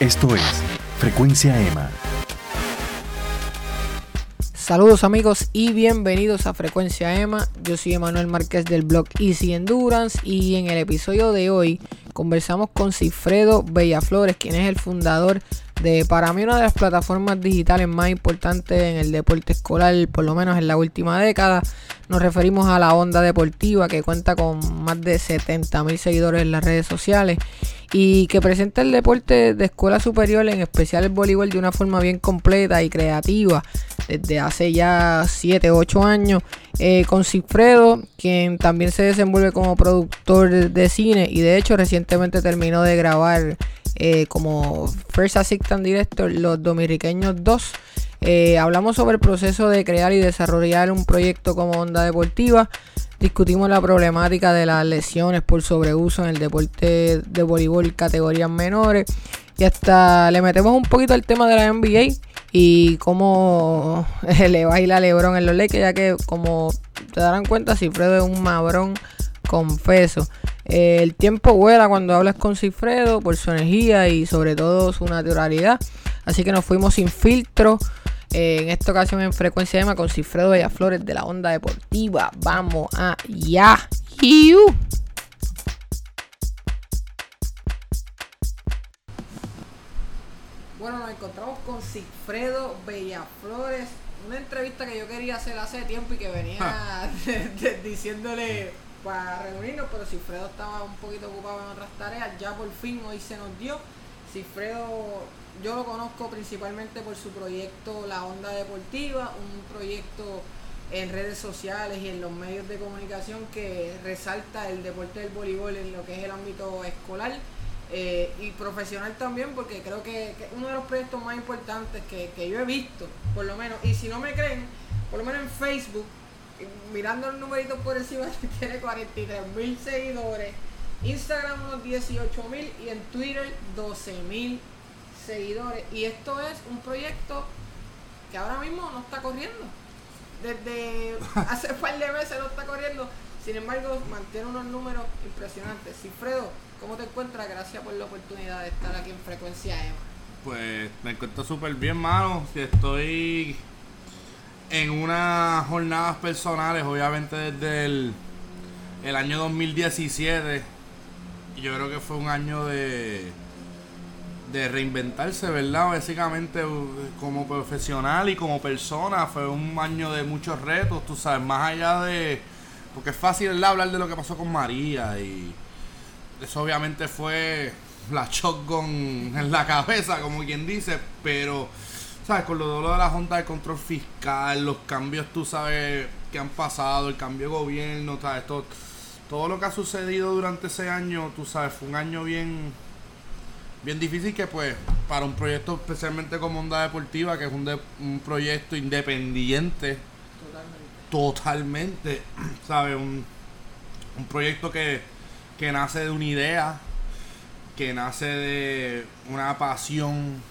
Esto es Frecuencia EMA. Saludos amigos y bienvenidos a Frecuencia EMA. Yo soy Emanuel Márquez del blog Easy Endurance y en el episodio de hoy conversamos con Cifredo Bellaflores, quien es el fundador de para mí una de las plataformas digitales más importantes en el deporte escolar, por lo menos en la última década. Nos referimos a la Onda Deportiva que cuenta con más de 70 mil seguidores en las redes sociales y que presenta el deporte de escuela superior, en especial el voleibol, de una forma bien completa y creativa desde hace ya 7 o 8 años. Eh, con Cifredo, quien también se desenvuelve como productor de, cine y de hecho recientemente terminó de grabar eh, como First Assistant Director Los Dominiqueños 2. Eh, hablamos sobre el proceso de crear y desarrollar un proyecto como Onda Deportiva. Discutimos la problemática de las lesiones por sobreuso en el deporte de voleibol categorías menores. Y hasta le metemos un poquito al tema de la NBA y cómo le baila LeBron en los Lakers, ya que como te darán cuenta, Cifredo es un mabrón confeso. Eh, el tiempo vuela cuando hablas con Cifredo por su energía y sobre todo su naturalidad. Así que nos fuimos sin filtro. Eh, en esta ocasión en Frecuencia EMA con Cifredo Flores de la Onda Deportiva. Vamos allá. Bueno, nos encontramos con Cifredo Bellaflores. Una entrevista que yo quería hacer hace tiempo y que venía diciéndole para reunirnos, pero Cifredo estaba un poquito ocupado en otras tareas. Ya por fin hoy se nos dio. Cifredo yo lo conozco principalmente por su proyecto La Onda Deportiva, un proyecto en redes sociales y en los medios de comunicación que resalta el deporte del voleibol en lo que es el ámbito escolar eh, y profesional también, porque creo que, es uno de los proyectos más importantes que, yo he visto, por lo menos. Y si no me creen, por lo menos en Facebook, mirando el numerito por encima, tiene 43 mil seguidores, Instagram unos 18 mil y en Twitter 12 mil seguidores. Y esto es un proyecto que ahora mismo no está corriendo. Desde hace un par de meses no está corriendo. Sin embargo, mantiene unos números impresionantes. Cifredo, ¿cómo te encuentras? Gracias por la oportunidad de estar aquí en Frecuencia EMA. Pues me encuentro súper bien, mano. Estoy en unas jornadas personales, obviamente desde el, el año 2017. Y yo creo que fue un año de de reinventarse, ¿verdad? Básicamente como profesional y como persona fue un año de muchos retos, tú sabes, más allá de... Porque es fácil ¿verdad? hablar de lo que pasó con María y eso obviamente fue la shotgun en la cabeza, como quien dice, pero, ¿sabes? Con lo de la Junta de Control Fiscal, los cambios, tú sabes, que han pasado, el cambio de gobierno, ¿sabes? Todo, todo lo que ha sucedido durante ese año, tú sabes, fue un año bien bien difícil que pues para un proyecto especialmente como Onda Deportiva, que es un, un proyecto independiente, totalmente, ¿sabes? Un, un proyecto que, que nace de una idea, que nace de una pasión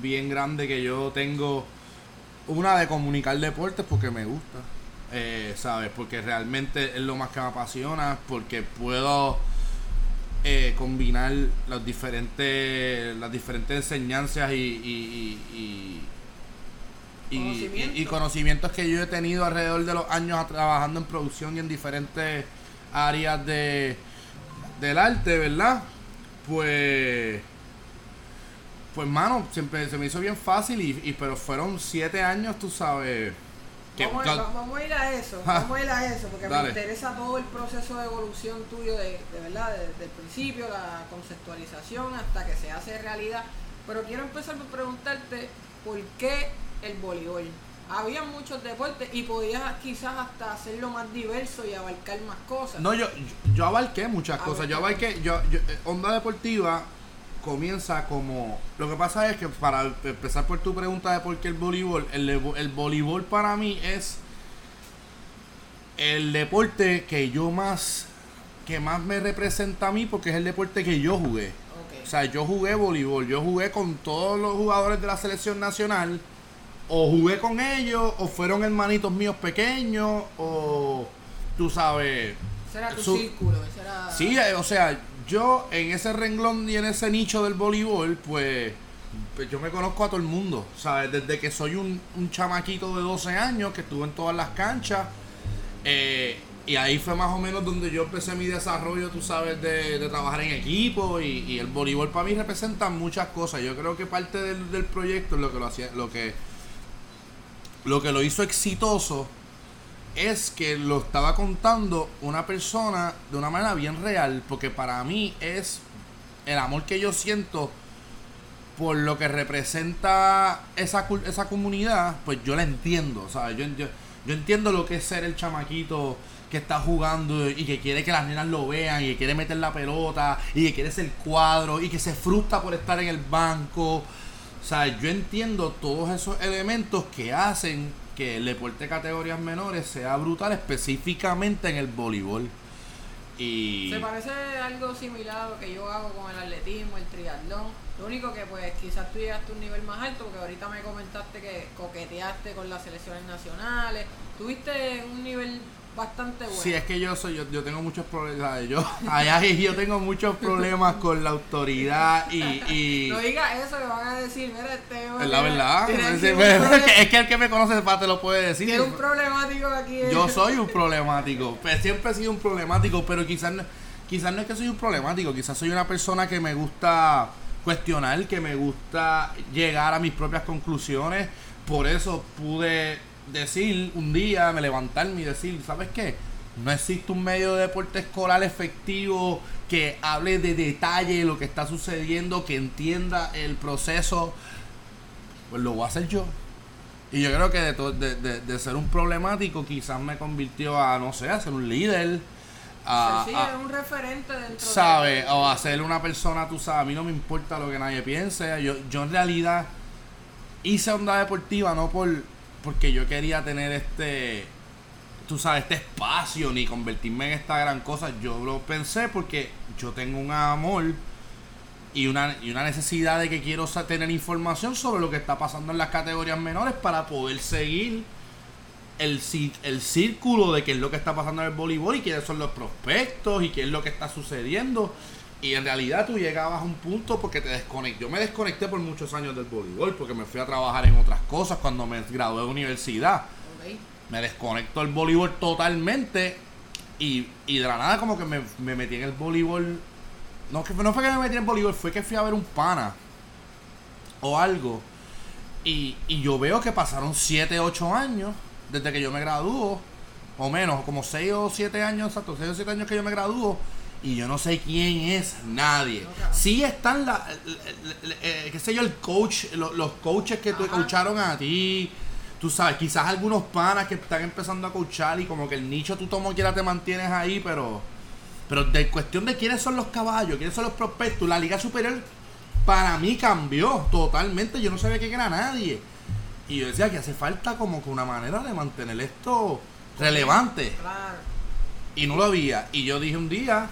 bien grande que yo tengo, una de comunicar deportes porque me gusta, eh, ¿sabes? Porque realmente es lo más que me apasiona, porque puedo eh, combinar los diferentes, las diferentes enseñanzas y, y, conocimientos que yo he tenido alrededor de los años trabajando en producción y en diferentes áreas de, del arte, ¿verdad? Pues, pues mano, siempre se me hizo bien fácil y, pero fueron siete años, tú sabes Vamos, a ir a eso, vamos a ir a eso, porque me interesa todo el proceso de evolución tuyo, de, verdad, desde el principio, la conceptualización hasta que se hace realidad. Pero quiero empezar por preguntarte por qué el voleibol. Había muchos deportes y podías quizás hasta hacerlo más diverso y abarcar más cosas. No, yo, yo, abarqué muchas cosas. Yo abarqué, yo, yo, eh, onda deportiva comienza como... Lo que pasa es que para empezar por tu pregunta de por qué el voleibol, el, el voleibol para mí es el deporte que yo más que más me representa a mí porque es el deporte que yo jugué. O sea, yo jugué voleibol, yo jugué con todos los jugadores de la selección nacional, o jugué con ellos, o fueron hermanitos míos pequeños, o tú sabes. Ese era tu círculo, Sí, eh, o sea, yo en ese renglón y en ese nicho del voleibol, pues, pues yo me conozco a todo el mundo, ¿sabes? Desde que soy un, un chamaquito de 12 años que estuve en todas las canchas. eh, y ahí fue más o menos donde yo empecé mi desarrollo, tú sabes, de, de trabajar en equipo. Y, y el voleibol para mí representa muchas cosas. Yo creo que parte del, proyecto, lo que lo hacía, lo que, lo que lo hizo exitoso, es que lo estaba contando una persona de una manera bien real. Porque para mí es el amor que yo siento por lo que representa esa, esa comunidad, pues yo la entiendo, ¿sabes? Yo, yo, yo entiendo lo que es ser el chamaquito que está jugando y que quiere que las nenas lo vean y que quiere meter la pelota y que quiere ser cuadro y que se frustra por estar en el banco. O sea, yo entiendo todos esos elementos que hacen que el deporte de categorías menores sea brutal, específicamente en el voleibol. Y... Se parece algo similar a lo que yo hago con el atletismo, el triatlón. Lo único que pues quizás tú llegaste a un nivel más alto, porque ahorita me comentaste que coqueteaste con las selecciones nacionales. Tuviste un nivel bastante bueno. Sí, es que yo soy, yo, yo tengo muchos problemas, yo, yo tengo muchos problemas con la autoridad y, y No digas eso, que van a decir, mira, este es la verdad, es, es problema- que, es que el que me conoce te lo puede decir. tiene un problemático aquí. Yo soy un problemático, pues siempre he sido un problemático, pero quizás no, quizás no es que soy un problemático, quizás soy una persona que me gusta cuestionar, que me gusta llegar a mis propias conclusiones, por eso pude decir un día, me levantarme y decir, ¿sabes qué? No existe un medio de deporte escolar efectivo que hable de detalle lo que está sucediendo, que entienda el proceso. Pues lo voy a hacer yo. Y yo creo que de, to- de, de- de ser un problemático quizás me convirtió a, no sé, a ser un líder. A, sí, a- es un referente dentro ¿Sabes? de... O a ser una persona, tú sabes, a mí no me importa lo que nadie piense. Yo, yo en realidad hice onda deportiva no por porque yo quería tener este, tú sabes, este espacio ni convertirme en esta gran cosa. Yo lo pensé porque yo tengo un amor y una, y una necesidad de que quiero tener información sobre lo que está pasando en las categorías menores para poder seguir el, el círculo de qué es lo que está pasando en el voleibol y quiénes son los prospectos y qué es lo que está sucediendo. Y en realidad tú llegabas a un punto porque te desconecté. Yo me desconecté por muchos años del voleibol porque me fui a trabajar en otras cosas cuando me gradué de universidad. Me desconecto del voleibol totalmente y, y de la nada como que me, me metí en el voleibol. No, que, no fue que me metí en el voleibol, fue que fui a ver un pana o algo. Y, y yo veo que pasaron 7, 8 años desde que yo me graduó, o menos, como 6 o 7 años, exacto, 6 o 7 años que yo me graduó, y yo no sé quién es nadie. Sí están, la, el- eh, qué sé yo, el coach, lo- los coaches que te coacharon a ti, tú sabes, quizás algunos panas que están empezando a coachar y como que el nicho tú como quiera te mantienes ahí, pero... Pero de cuestión de quiénes son los caballos, quiénes son los prospectos, la Liga Superior para mí cambió totalmente. Yo no sabía quién era nadie. Y yo decía que hace falta como que una manera de mantener esto relevante. Claro. Y no lo había. Y yo dije un día,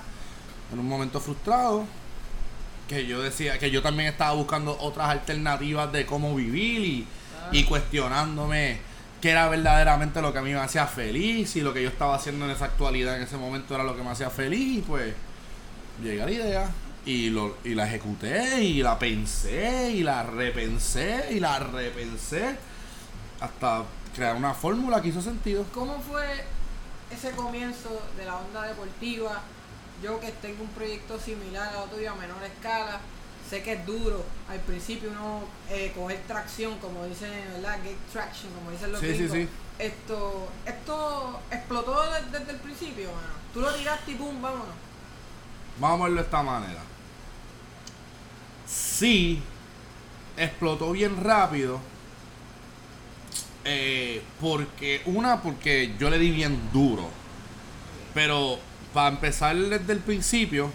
en un momento frustrado, que yo decía que yo también estaba buscando otras alternativas de cómo vivir y, cuestionándome qué era verdaderamente lo que a mí me hacía feliz y lo que yo estaba haciendo en esa actualidad en ese momento era lo que me hacía feliz y pues llegué a la idea y, lo, y la ejecuté y la pensé y la repensé y la repensé hasta crear una fórmula que hizo sentido. ¿Cómo fue ese comienzo de la onda deportiva? Yo que tengo un proyecto similar a lo tuyo a menor escala, sé que es duro al principio uno eh, coger tracción, como dicen, ¿verdad? Get traction, como dicen los Sí, sí, gringos. sí. Esto, esto explotó de- desde, el principio, mano. Tú lo tiraste y pum, vámonos. Vamos a verlo de esta manera. Sí, explotó bien rápido. eh, porque, una, porque yo le di bien duro. Pero para empezar desde el principio,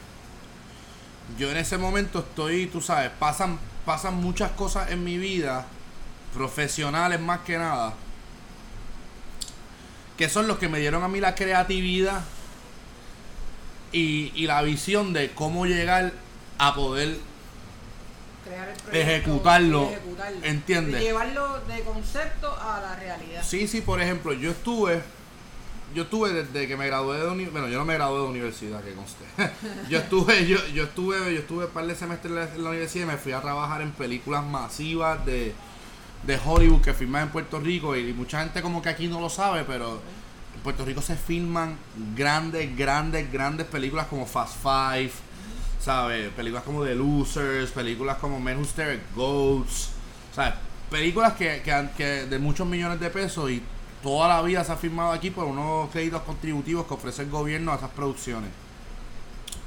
yo en ese momento estoy, tú sabes, pasan, pasan muchas cosas en mi vida, profesionales más que nada, que son los que me dieron a mí la creatividad y, y la visión de cómo llegar a poder Crear el proyecto. Ejecutarlo, ejecutarlo. ¿entiendes? Y llevarlo de concepto a la realidad. Sí, sí, por ejemplo, yo estuve yo estuve desde que me gradué de universidad, bueno, yo no me gradué de universidad, que conste. yo estuve, yo, yo estuve, yo estuve un par de semestres en la universidad y me fui a trabajar en películas masivas de, de Hollywood que filman en Puerto Rico y mucha gente como que aquí no lo sabe, pero en Puerto Rico se filman grandes, grandes, grandes películas como Fast Five, ¿sabes? Películas como The Losers, películas como Men Who Stare at Goats, ¿sabes? Películas que, que, que de muchos millones de pesos y toda la vida se ha firmado aquí por unos créditos contributivos que ofrece el gobierno a esas producciones.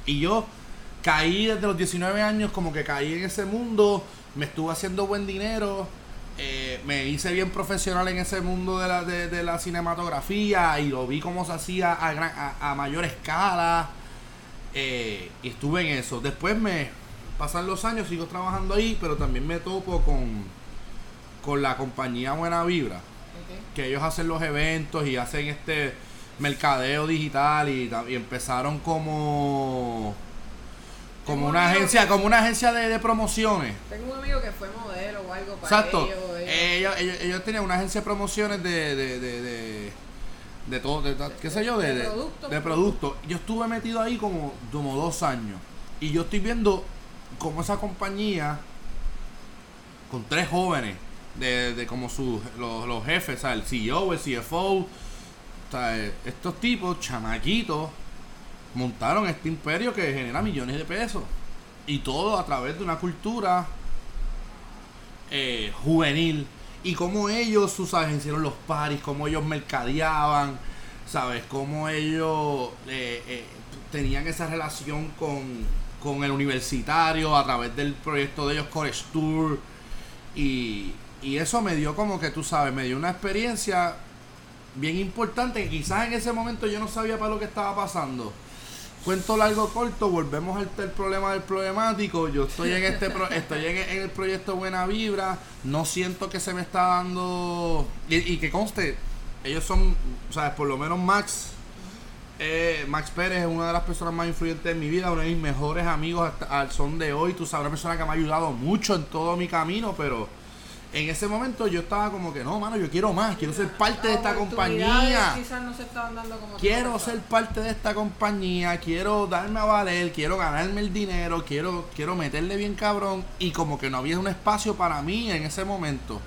Y yo caí desde los 19 años, como que caí en ese mundo, me estuve haciendo buen dinero, eh, me hice bien profesional en ese mundo de la, cinematografía y lo vi cómo se hacía a, a, mayor escala. Eh, y estuve en eso. Después me pasan los años, sigo trabajando ahí, pero también me topo con, con la compañía Buena Vibra que ellos hacen los eventos y hacen este mercadeo digital y, empezaron como como una agencia como una agencia de, promociones. Tengo un amigo que fue modelo o algo para exacto. ellos, ellos, tenían una agencia de promociones de de, de, de, todo qué sé yo de, de productos. yo estuve metido ahí como como dos años. Y yo estoy viendo como esa compañía con tres jóvenes de, de como sus, los, jefes, o el CEO, el CFO, estos tipos, chamaquitos, montaron este imperio que genera millones de pesos. Y todo a través de una cultura eh, juvenil. Y como ellos, sus sabes, hicieron los paris, como ellos mercadeaban, ¿sabes? Cómo ellos eh, eh, tenían esa relación con, con el universitario a través del proyecto de ellos, College Tour. Y, y eso me dio como que tú sabes, me dio una experiencia bien importante que quizás en ese momento yo no sabía para lo que estaba pasando. Cuento largo corto, volvemos al problema del problemático. Yo estoy en este estoy en, el proyecto Buena Vibra, no siento que se me está dando y, que conste, ellos son, sabes, por lo menos Max eh, Max Pérez es una de las personas más influyentes de mi vida, uno de mis mejores amigos al son de hoy. Tú sabes, una persona que me ha ayudado mucho en todo mi camino, pero en ese momento yo estaba como que no, mano, yo quiero más, quiero ser parte de esta compañía. quiero ser parte de esta compañía, quiero darme a valer, quiero ganarme el dinero, quiero, quiero meterle bien cabrón. Y como que no había un espacio para mí en ese momento.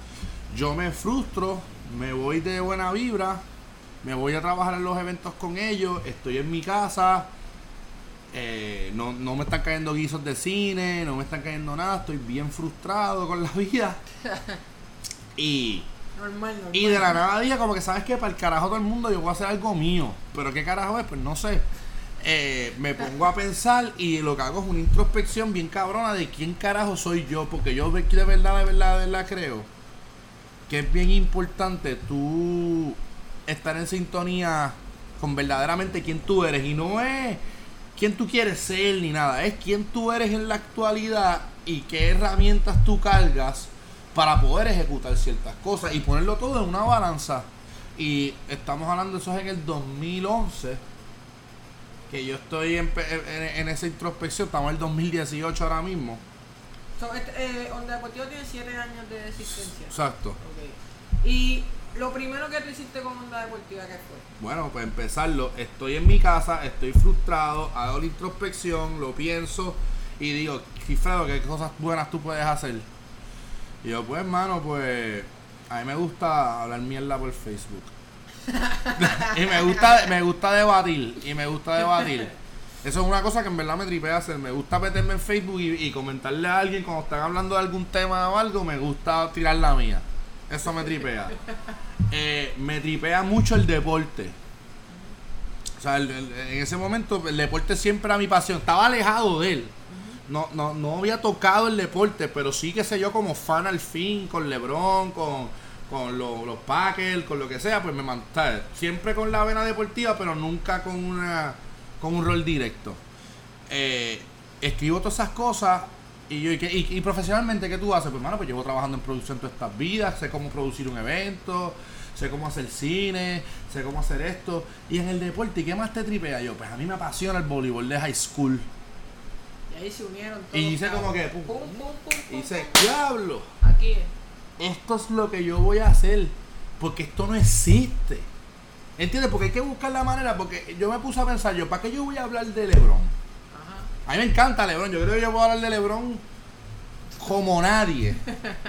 Yo me frustro, me voy de buena vibra, me voy a trabajar en los eventos con ellos, estoy en mi casa eh, no, no me están cayendo guisos de cine, no me están cayendo nada, estoy bien frustrado con la vida. y, y de la nada día, como que sabes que para el carajo todo el mundo yo voy a hacer algo mío. Pero qué carajo es, pues no sé. Eh, me pongo a pensar y lo que hago es una introspección bien cabrona de quién carajo soy yo. Porque yo de verdad, de verdad, de verdad creo que es bien importante tú estar en sintonía con verdaderamente quién tú eres. Y no es quién tú quieres ser ni nada, es quién tú eres en la actualidad y qué herramientas tú cargas para poder ejecutar ciertas cosas y ponerlo todo en una balanza. Y estamos hablando de eso en el 2011, que yo estoy en, esa introspección, estamos en el 2018 ahora mismo. So, este, eh, Onda Deportivo tiene 7 años de existencia. Exacto. Y lo primero que tú hiciste con Onda Deportiva, ¿qué fue? Bueno, pues empezarlo, estoy en mi casa, estoy frustrado, hago la introspección, lo pienso y digo, Gifredo, ¿qué cosas buenas tú puedes hacer? Y yo, pues, hermano, pues, a mí me gusta hablar mierda por Facebook. y me gusta, me gusta debatir, y me gusta debatir. Eso es una cosa que en verdad me tripea hacer. Me gusta meterme en Facebook y, y comentarle a alguien cuando están hablando de algún tema o algo, me gusta tirar la mía. Eso me tripea. Eh, me tripea mucho el deporte. O sea, en ese momento el deporte siempre era mi pasión. Estaba alejado de él. No, no, no había tocado el deporte, pero sí que sé yo como fan al fin, con LeBron, con, con los Packers, con lo que sea, pues me mantuve siempre con la vena deportiva, pero nunca con una con un rol directo. Eh, escribo todas esas cosas y, yo, y, profesionalmente, ¿qué tú haces? Pues, hermano, pues llevo trabajando en producción todas estas vidas, sé cómo producir un evento, sé cómo hacer cine, sé cómo hacer esto. Y en el deporte, ¿y qué más te tripea yo? Pues a mí me apasiona el voleibol de high school. Y ahí se unieron todos. Y hice como que, pum, pum, y dice, diablo. Aquí Esto es lo que yo voy a hacer, porque esto no existe. ¿Entiendes? Porque hay que buscar la manera, porque yo me puse a pensar, yo, ¿para qué yo voy a hablar de LeBron? A mí me encanta LeBron, yo creo que yo puedo hablar de LeBron como nadie.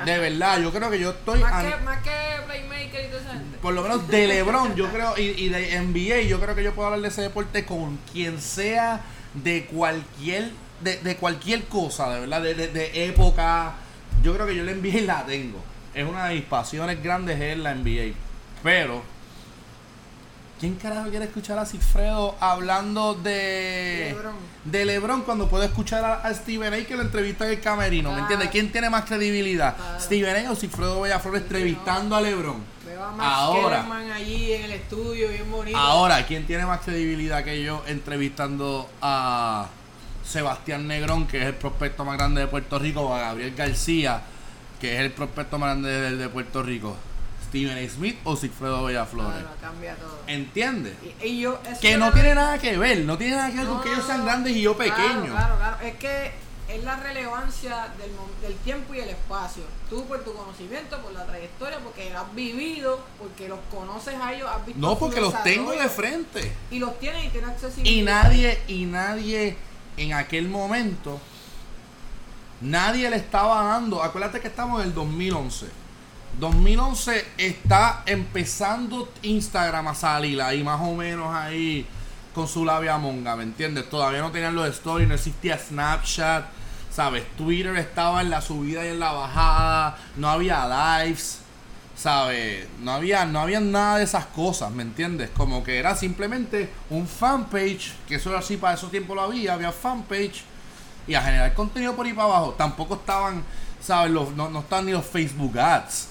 De verdad, yo creo que yo estoy... Más que, más que Playmaker y toda esa gente. por lo menos de LeBron, yo creo, y, y de NBA, yo creo que yo puedo hablar de ese deporte con quien sea de cualquier, de, de cualquier cosa, de verdad, de, de- de época. Yo creo que yo la NBA la tengo. Es una de mis pasiones grandes es la NBA. Pero, ¿quién carajo quiere escuchar a Cifredo hablando de LeBron. de LeBron cuando puede escuchar a, a Steven A que lo entrevista en el camerino? ¿Me Ah. entiendes? ¿Quién tiene más credibilidad? Claro. Steven A o Cifredo Bellaflor entrevistando a LeBron. Veo a Max Ahora. Allí en el estudio, bien bonito. Ahora, ¿quién tiene más credibilidad que yo entrevistando a Sebastián Negrón, que es el prospecto más grande de Puerto Rico, o a Gabriel García, que es el prospecto más grande de, de Puerto Rico? ¿Steven. Smith o Sigfredo Bellaflores? Claro, cambia todo. ¿Entiendes? Y, y yo, Que no tiene nada que ver, no tiene nada que ver No, con que ellos sean grandes y yo Claro, pequeño. Claro, claro. Es que es la relevancia del, tiempo y el espacio. Tú por tu conocimiento, por la trayectoria, porque has vivido, porque los conoces a ellos, has visto No, porque los tengo de frente. Y los tienes y tienes accesibilidad. Y nadie, y nadie en aquel momento, nadie le estaba dando. Acuérdate que estamos en el 2011. 2011 está empezando Instagram a salir ahí más o menos ahí con su labia monga, ¿me entiendes? Todavía no tenían los stories, no existía Snapchat, ¿sabes? Twitter estaba en la subida y en la bajada, no había lives, ¿sabes? No había, no había nada de esas cosas, ¿me entiendes? Como que era simplemente un fanpage, que eso era así para esos tiempos lo había, había fanpage y a generar contenido por ahí para abajo. Tampoco estaban, ¿sabes? Los, no, no estaban ni los Facebook ads.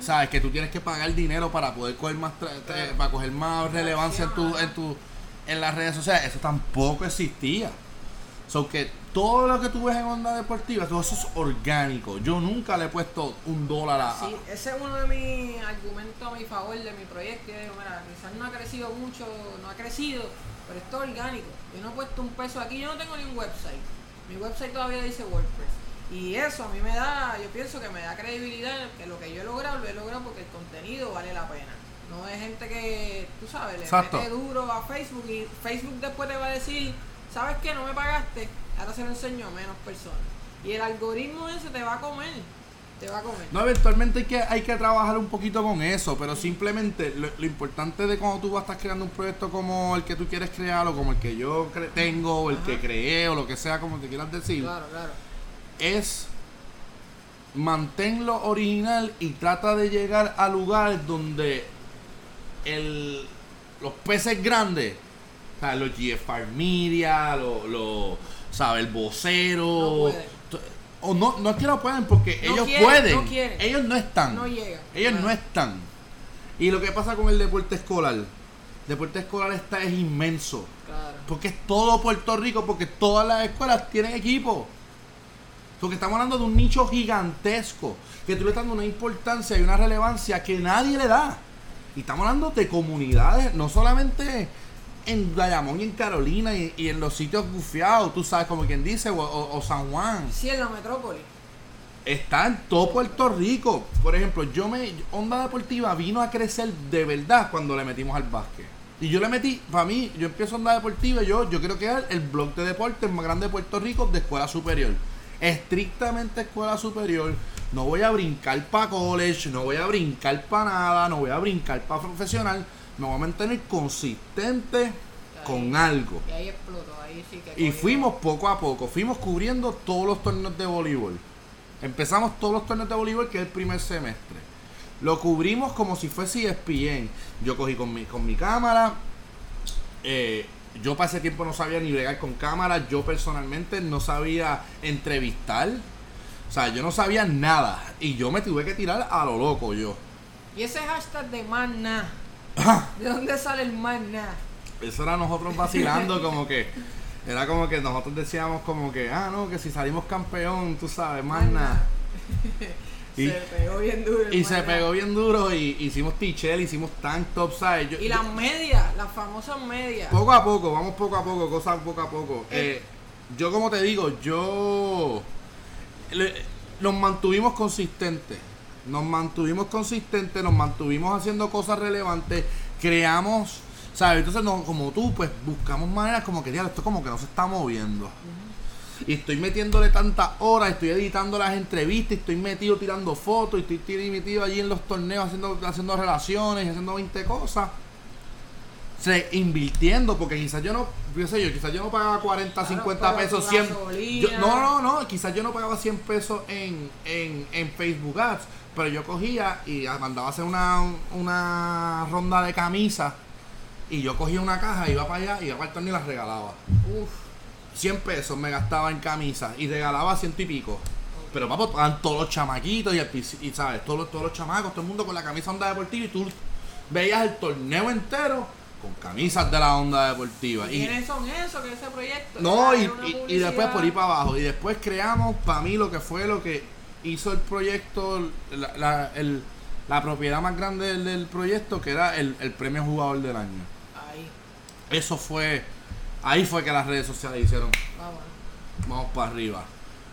¿Sabes? Que tú tienes que pagar dinero para poder coger más, tra- para coger más relevancia en tu, en tu, en las redes sociales. Eso tampoco existía. So que todo lo que tú ves en Onda Deportiva, todo eso es orgánico. Yo nunca le he puesto un dólar a. Sí, ese es uno de mis argumentos a mi favor de mi proyecto. Yo digo, mira, quizás no ha crecido mucho, no ha crecido, pero esto es orgánico. Yo no he puesto un peso aquí, yo no tengo ni un website. Mi website todavía dice WordPress. Y eso a mí me da, yo pienso que me da credibilidad que lo que yo he logrado, lo he logrado porque el contenido vale la pena. No es gente que, tú sabes, le Exacto. mete duro a Facebook y Facebook después te va a decir, ¿sabes qué? No me pagaste, ahora se lo enseño a menos personas. Y el algoritmo ese te va a comer, te va a comer. No, eventualmente hay que, hay que trabajar un poquito con eso, pero simplemente lo, lo importante de cuando tú vas a estar creando un proyecto como el que tú quieres crear o como el que yo tengo o el que creé o lo que sea como te quieras decir, Claro, claro. Es manténlo original y trata de llegar a lugares donde el, los peces grandes, o sea, los GFR Media, los, ¿sabes? El vocero, No o no, no es que no pueden porque No ellos quieren, pueden, no quieren. ellos no están, No llegan. ellos no están. Y lo que pasa con el deporte escolar, el deporte escolar está es inmenso. Claro. Porque es todo Puerto Rico, porque todas las escuelas tienen equipo. Porque estamos hablando de un nicho gigantesco, que tú le estás dando una importancia y una relevancia que nadie le da. Y estamos hablando de comunidades, no solamente en Bayamón y en Carolina y, y en los sitios bufiados, tú sabes, como quien dice, o, o- o San Juan. Sí, en la metrópoli. Está en todo Puerto Rico. Por ejemplo, yo me. Onda Deportiva vino a crecer de verdad cuando le metimos al básquet. Y yo le metí, para mí, yo empiezo Onda Deportiva y yo, yo quiero crear el blog de deportes más grande de Puerto Rico de escuela superior. Estrictamente escuela superior. No voy a brincar para college, no voy a brincar para nada, no voy a brincar para profesional. Me voy a mantener consistente con algo. Y ahí explotó, ahí sí que. Y fuimos poco a poco, fuimos cubriendo todos los torneos de voleibol. Empezamos todos los torneos de voleibol, que es el primer semestre. Lo cubrimos como si fuese ESPN. Yo cogí con mi, con mi cámara. eh, yo para ese tiempo no sabía ni bregar con cámara. Yo personalmente no sabía entrevistar. O sea, yo no sabía nada. Y yo me tuve que tirar a lo loco yo. Y ese hashtag de manna. ¿De dónde sale el manna? Eso era nosotros vacilando como que... Era como que nosotros decíamos como que, ah, no, que si salimos campeón, tú sabes, nada. Y- se pegó bien duro. Y se pegó bien duro y hicimos t-shirt, hicimos tank top, ¿sabes? Yo- Y las medias, las famosas medias. poco a poco, vamos poco a poco, cosas poco a poco. Eh. Eh, yo como te digo, yo... le- nos mantuvimos consistentes. Nos mantuvimos consistentes, nos mantuvimos haciendo cosas relevantes. Creamos ¿Sabes? Entonces, no, como tú, pues buscamos maneras como que, diablo, esto como que no se está moviendo. Y estoy metiéndole tantas horas, estoy editando las entrevistas, estoy metido tirando fotos, estoy metido allí en los torneos haciendo, haciendo relaciones, haciendo 20 cosas. Se, invirtiendo, porque quizás yo no, yo sé yo, quizás yo no pagaba 40, Claro, 50 pero pesos, tu 100. gasolina. yo- no, no, no, quizás yo no pagaba 100 pesos en, en, en Facebook Ads, pero yo cogía y mandaba a hacer una, una ronda de camisas y yo cogía una caja, iba para allá, iba para el torneo y las regalaba. Uf. 100 pesos me gastaba en camisas y regalaba ciento y pico. Pero papo, estaban todos los chamaquitos y, el pis- y sabes, todos los, todos los chamacos, todo el mundo con la camisa onda deportiva y tú veías el torneo entero con camisas de la onda deportiva. Y, ¿Quiénes son esos? ¿Qué es ese proyecto? no, y, una y- y después por ir para abajo. Y después creamos, para mí, lo que fue lo que hizo el proyecto, la, la- el- la propiedad más grande del, del proyecto, que era el, el premio jugador del año. Ahí, Eso fue, ahí fue que las redes sociales hicieron, vamos. vamos para arriba.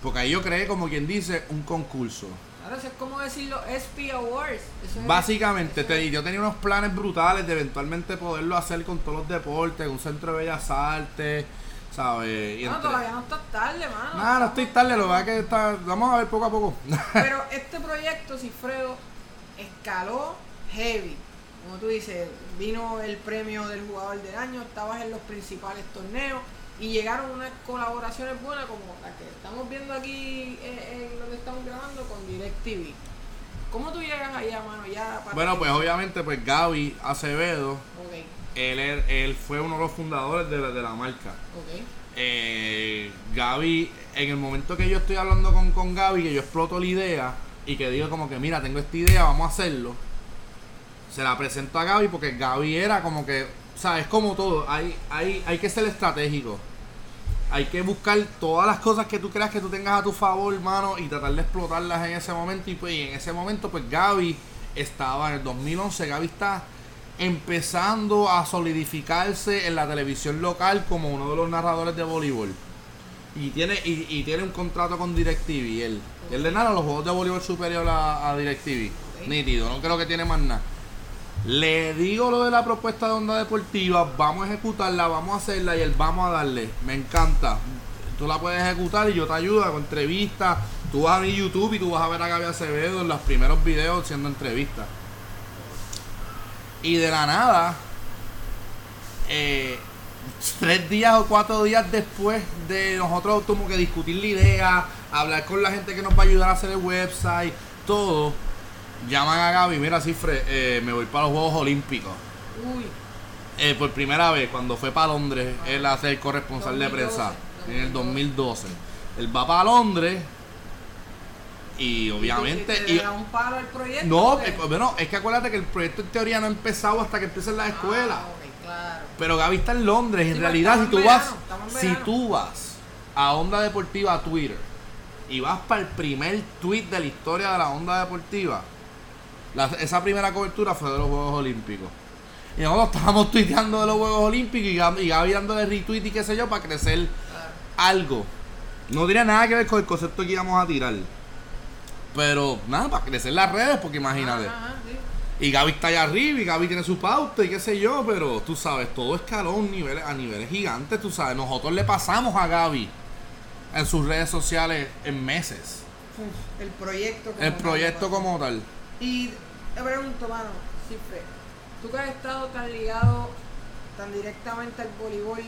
Porque ahí yo creé, como quien dice, un concurso. Ahora eso es como decir los SP Awards. Eso es- Básicamente, eso te- es- yo tenía unos planes brutales de eventualmente poderlo hacer con todos los deportes, un centro de bellas artes, ¿sabes? Y No, entre- todavía no estás tarde, mano. Nada, no estoy tarde, lo que es que está, vamos a ver poco a poco. Pero este proyecto, Cifredo, escaló heavy. Como tú dices, vino el premio del jugador del año, estabas en los principales torneos y llegaron unas colaboraciones buenas como la que estamos viendo aquí eh, en donde estamos grabando con DirecTV. ¿Cómo tú llegas allá, mano? Ya para bueno, pues obviamente, pues Gaby Acevedo, él, er- él fue uno de los fundadores de la, de la marca. eh, Gaby, en el momento que yo estoy hablando con, con Gaby, que yo exploto la idea y que digo como que mira, tengo esta idea, vamos a hacerlo. Se la presento a Gaby porque Gaby era como que, sabes, como todo, hay, hay, hay que ser estratégico. Hay que buscar todas las cosas que tú creas que tú tengas a tu favor, hermano, y tratar de explotarlas en ese momento. Y pues y en ese momento, pues Gaby estaba en el 2011, Gaby está empezando a solidificarse en la televisión local como uno de los narradores de voleibol. Y tiene, y, y tiene un contrato con DirecTV. Él, él le narra los juegos de voleibol superior a, a DirecTV. Nítido, no creo que tiene más nada. Le digo lo de la propuesta de onda deportiva, vamos a ejecutarla, vamos a hacerla y él vamos a darle. Me encanta. Tú la puedes ejecutar y yo te ayudo con entrevistas. Tú vas a mi YouTube y tú vas a ver a Gaby Acevedo en los primeros videos haciendo entrevistas. Y de la nada, eh, tres días o cuatro días después de nosotros como que discutir la idea, hablar con la gente que nos va a ayudar a hacer el website, todo, llaman a Gaby, mira Cifre, eh, me voy para los Juegos Olímpicos. Uy, Eh, por primera vez, cuando fue para Londres, él hace el corresponsal de 2012, prensa en el 2012. Él va para Londres y obviamente... Y y- un palo al proyecto. no, eh, bueno, es que acuérdate que el proyecto en teoría no ha empezado hasta que empiecen las escuelas. Ah, claro. Pero Gaby está en Londres. Sí, En realidad, si tú vas, si tú vas a Onda Deportiva a Twitter y vas para el primer tweet de la historia de la Onda Deportiva, la- esa primera cobertura fue de los Juegos Olímpicos. Y nosotros estábamos tuiteando de los Juegos Olímpicos y Gaby, y Gaby dándole retweet y qué sé yo para crecer algo. No tenía nada que ver con el concepto que íbamos a tirar. Pero nada, para crecer las redes, porque imagínate. Ajá, ajá, sí. Y Gaby está allá arriba y Gaby tiene su pauta y qué sé yo, pero tú sabes, todo escaló a, un nivel, a niveles gigantes, tú sabes. Nosotros le pasamos a Gaby en sus redes sociales en meses. Uf, el proyecto como El proyecto como tal. Y te pregunto, mano, Cifre, tú que has estado tan ligado tan directamente al voleibol,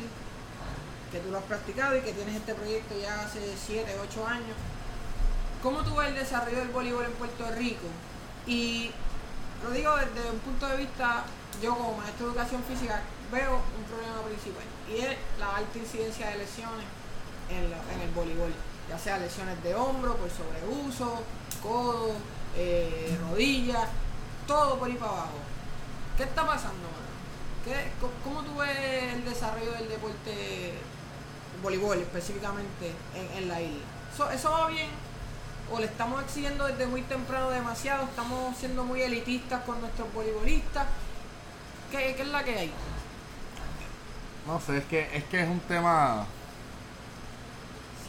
que tú lo has practicado y que tienes este proyecto ya hace 7, 8 años, ¿cómo tú ves el desarrollo del voleibol en Puerto Rico? Y lo digo desde un punto de vista, yo como maestro de educación física veo un problema principal y es la alta incidencia de lesiones en, en el voleibol, ya sea lesiones de hombro por sobreuso, codo, eh, rodillas, todo por ahí para abajo. ¿Qué está pasando, ¿Cómo tú ves el desarrollo del deporte voleibol específicamente en, en la isla? ¿Eso, ¿Eso va bien? ¿O le estamos exigiendo desde muy temprano demasiado? ¿Estamos siendo muy elitistas con nuestros voleibolistas? ¿Qué, qué es la que hay? No sé, es que es que es un tema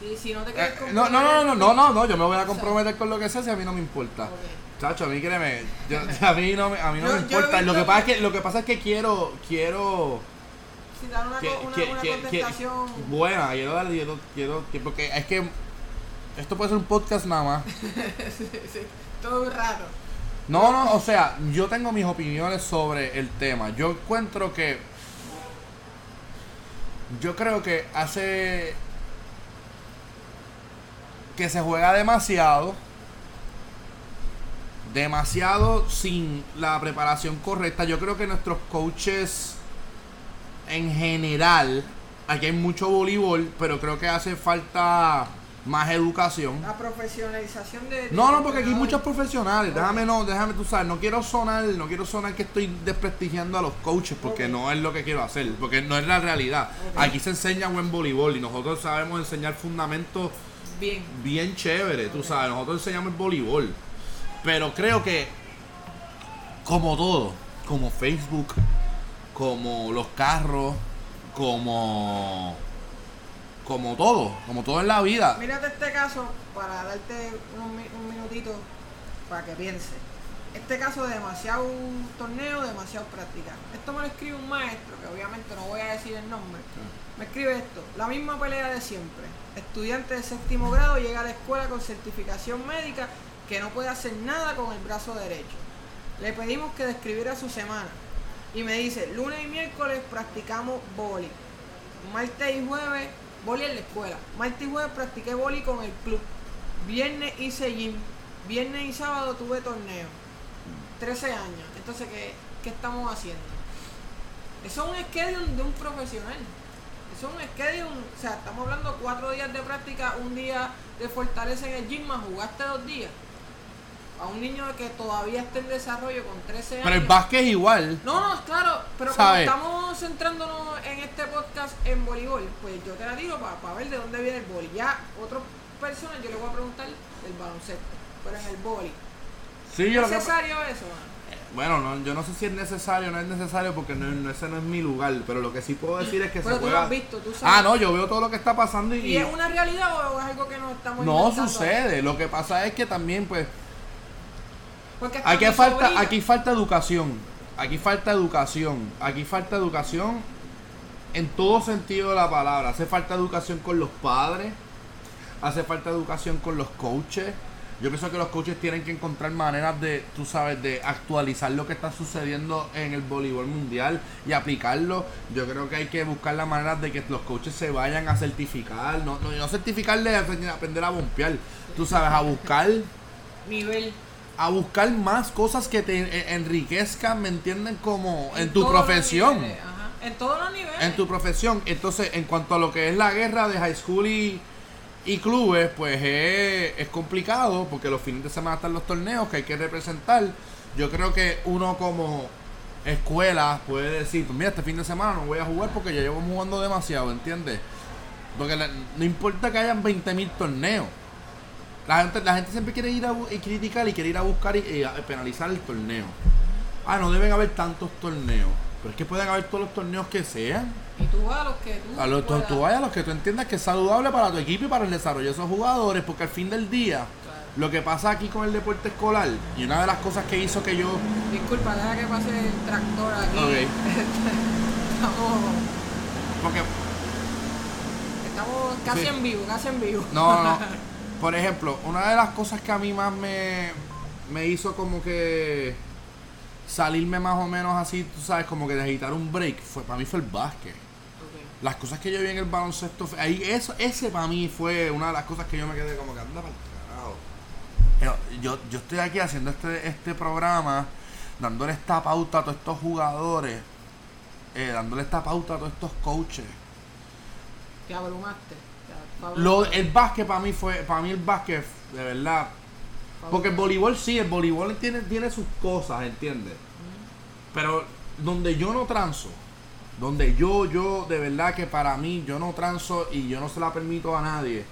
Sí, si no te Eh, quieres no, no, no, no, no, no, no, yo me voy a comprometer con lo que sea si a mí no me importa. Chacho, a mí créeme, yo- a mí no a mí no me importa. Lo que pasa es que lo que pasa es que quiero quiero Si dan una, contestación. buena, quiero darle quiero, quiero que- porque es que esto puede ser un podcast nada más. sí, sí, todo un rato. No, no, o sea, yo tengo mis opiniones sobre el tema. Yo encuentro que. Yo creo que hace. Que se juega demasiado. Demasiado sin la preparación correcta. Yo creo que nuestros coaches. En general. Aquí hay mucho voleibol, pero creo que hace falta más educación. La profesionalización de. No, no, porque aquí hay muchos profesionales. Déjame, no, déjame tú sabes. No quiero sonar, no quiero sonar que estoy desprestigiando a los coaches porque no es lo que quiero hacer, porque no es la realidad. Aquí se enseña buen voleibol y nosotros sabemos enseñar fundamentos Bien. bien chéveres, tú sabes. Nosotros enseñamos el voleibol. Pero creo que, como todo, como Facebook, como los carros, como. Como todo, como todo en la vida. Mírate este caso para darte un, mi- un minutito para que piense. Este caso de demasiado torneo, demasiado práctica. Esto me lo escribe un maestro, que obviamente no voy a decir el nombre. Me escribe esto, la misma pelea de siempre. Estudiante de séptimo grado llega a la escuela con certificación médica que no puede hacer nada con el brazo derecho. Le pedimos que describiera su semana. Y me dice, lunes y miércoles practicamos boli. Martes y jueves, boli en la escuela. Martes y jueves practiqué boli con el club. Viernes hice gym. Viernes y sábado tuve torneo. 13 años. Entonces, ¿qué, qué estamos haciendo? Eso es un schedule de un profesional. Un schedule, o sea, estamos hablando cuatro días de práctica, un día de fortaleza en el gym, más jugaste dos días. A un niño que todavía está en desarrollo con 13 años. Pero el básquet es igual. No, no, claro, pero ¿Sabe? como estamos centrándonos en este podcast en voleibol, pues yo te la digo para ver de dónde viene el boli. Ya otras personas yo le voy a preguntar del baloncesto, pero en el boli. Sí, ¿Es yo lo que- necesario eso? mano? Bueno, no, yo no sé si es necesario o no es necesario porque no, no- ese no es mi lugar. Pero lo que sí puedo decir es que Pero se tú lo juega. has visto, tú sabes. Ah, no, yo veo todo lo que está pasando y. ¿Y es una realidad o es algo que nos estamos no sucede. Lo que pasa es que también, pues. Porque Aquí falta, sobrina- aquí falta educación. Aquí falta educación. Aquí falta educación en todo sentido de la palabra. Hace falta educación con los padres. Hace falta educación con los coaches. Yo pienso que los coaches tienen que encontrar maneras de, tú sabes, de actualizar lo que está sucediendo en el voleibol mundial y aplicarlo. Yo creo que hay que buscar la manera de que los coaches se vayan a certificar. No, no, no certificarle, aprender a bompear. Tú sabes, a buscar nivel a buscar más cosas que te eh, enriquezcan, ¿me entienden? Como en, tu todos los profesión. niveles, ajá, En todos los niveles. En tu profesión. Entonces, en cuanto a lo que es la guerra de high school y, y clubes, pues es, complicado porque los fines de semana están los torneos que hay que representar. Yo creo que uno como escuela puede decir, pues mira, este fin de semana no voy a jugar porque ya llevo jugando demasiado, ¿entiendes? Porque no importa que hayan 20.000 torneos. La gente, la gente siempre quiere ir a y criticar y quiere ir a buscar y, penalizar el torneo. Ah, no deben haber tantos torneos. Pero es que pueden haber todos los torneos que sean. Y tú vas a los que tú. A los, tú, vayas a los que tú entiendas que es saludable para tu equipo y para el desarrollo de esos jugadores. Porque al fin del día, Claro. lo que pasa aquí con el deporte escolar, y una de las cosas que hizo que yo. Disculpa, deja que pase el tractor aquí. Ok. Estamos, Porque, estamos casi Sí. en vivo, casi en vivo. no, no. Por ejemplo, una de las cosas que a mí más me, me hizo como que salirme más o menos así, tú sabes, como que necesitar un break, fue para mí fue el básquet. Las cosas que yo vi en el baloncesto, ahí eso, ese para mí fue una de las cosas que yo me quedé como que anda para carajo. Yo, yo, estoy aquí haciendo este, este programa, dándole esta pauta a todos estos jugadores, eh, dándole esta pauta a todos estos coaches. Te abrumaste. te Lo, abrumaste. el básquet para mí fue, para mí el básquet, de verdad. Porque el voleibol sí, el voleibol tiene, tiene sus cosas, ¿entiendes? Pero donde yo no transo, donde yo, yo, de verdad que para mí, yo no transo y yo no se la permito a nadie,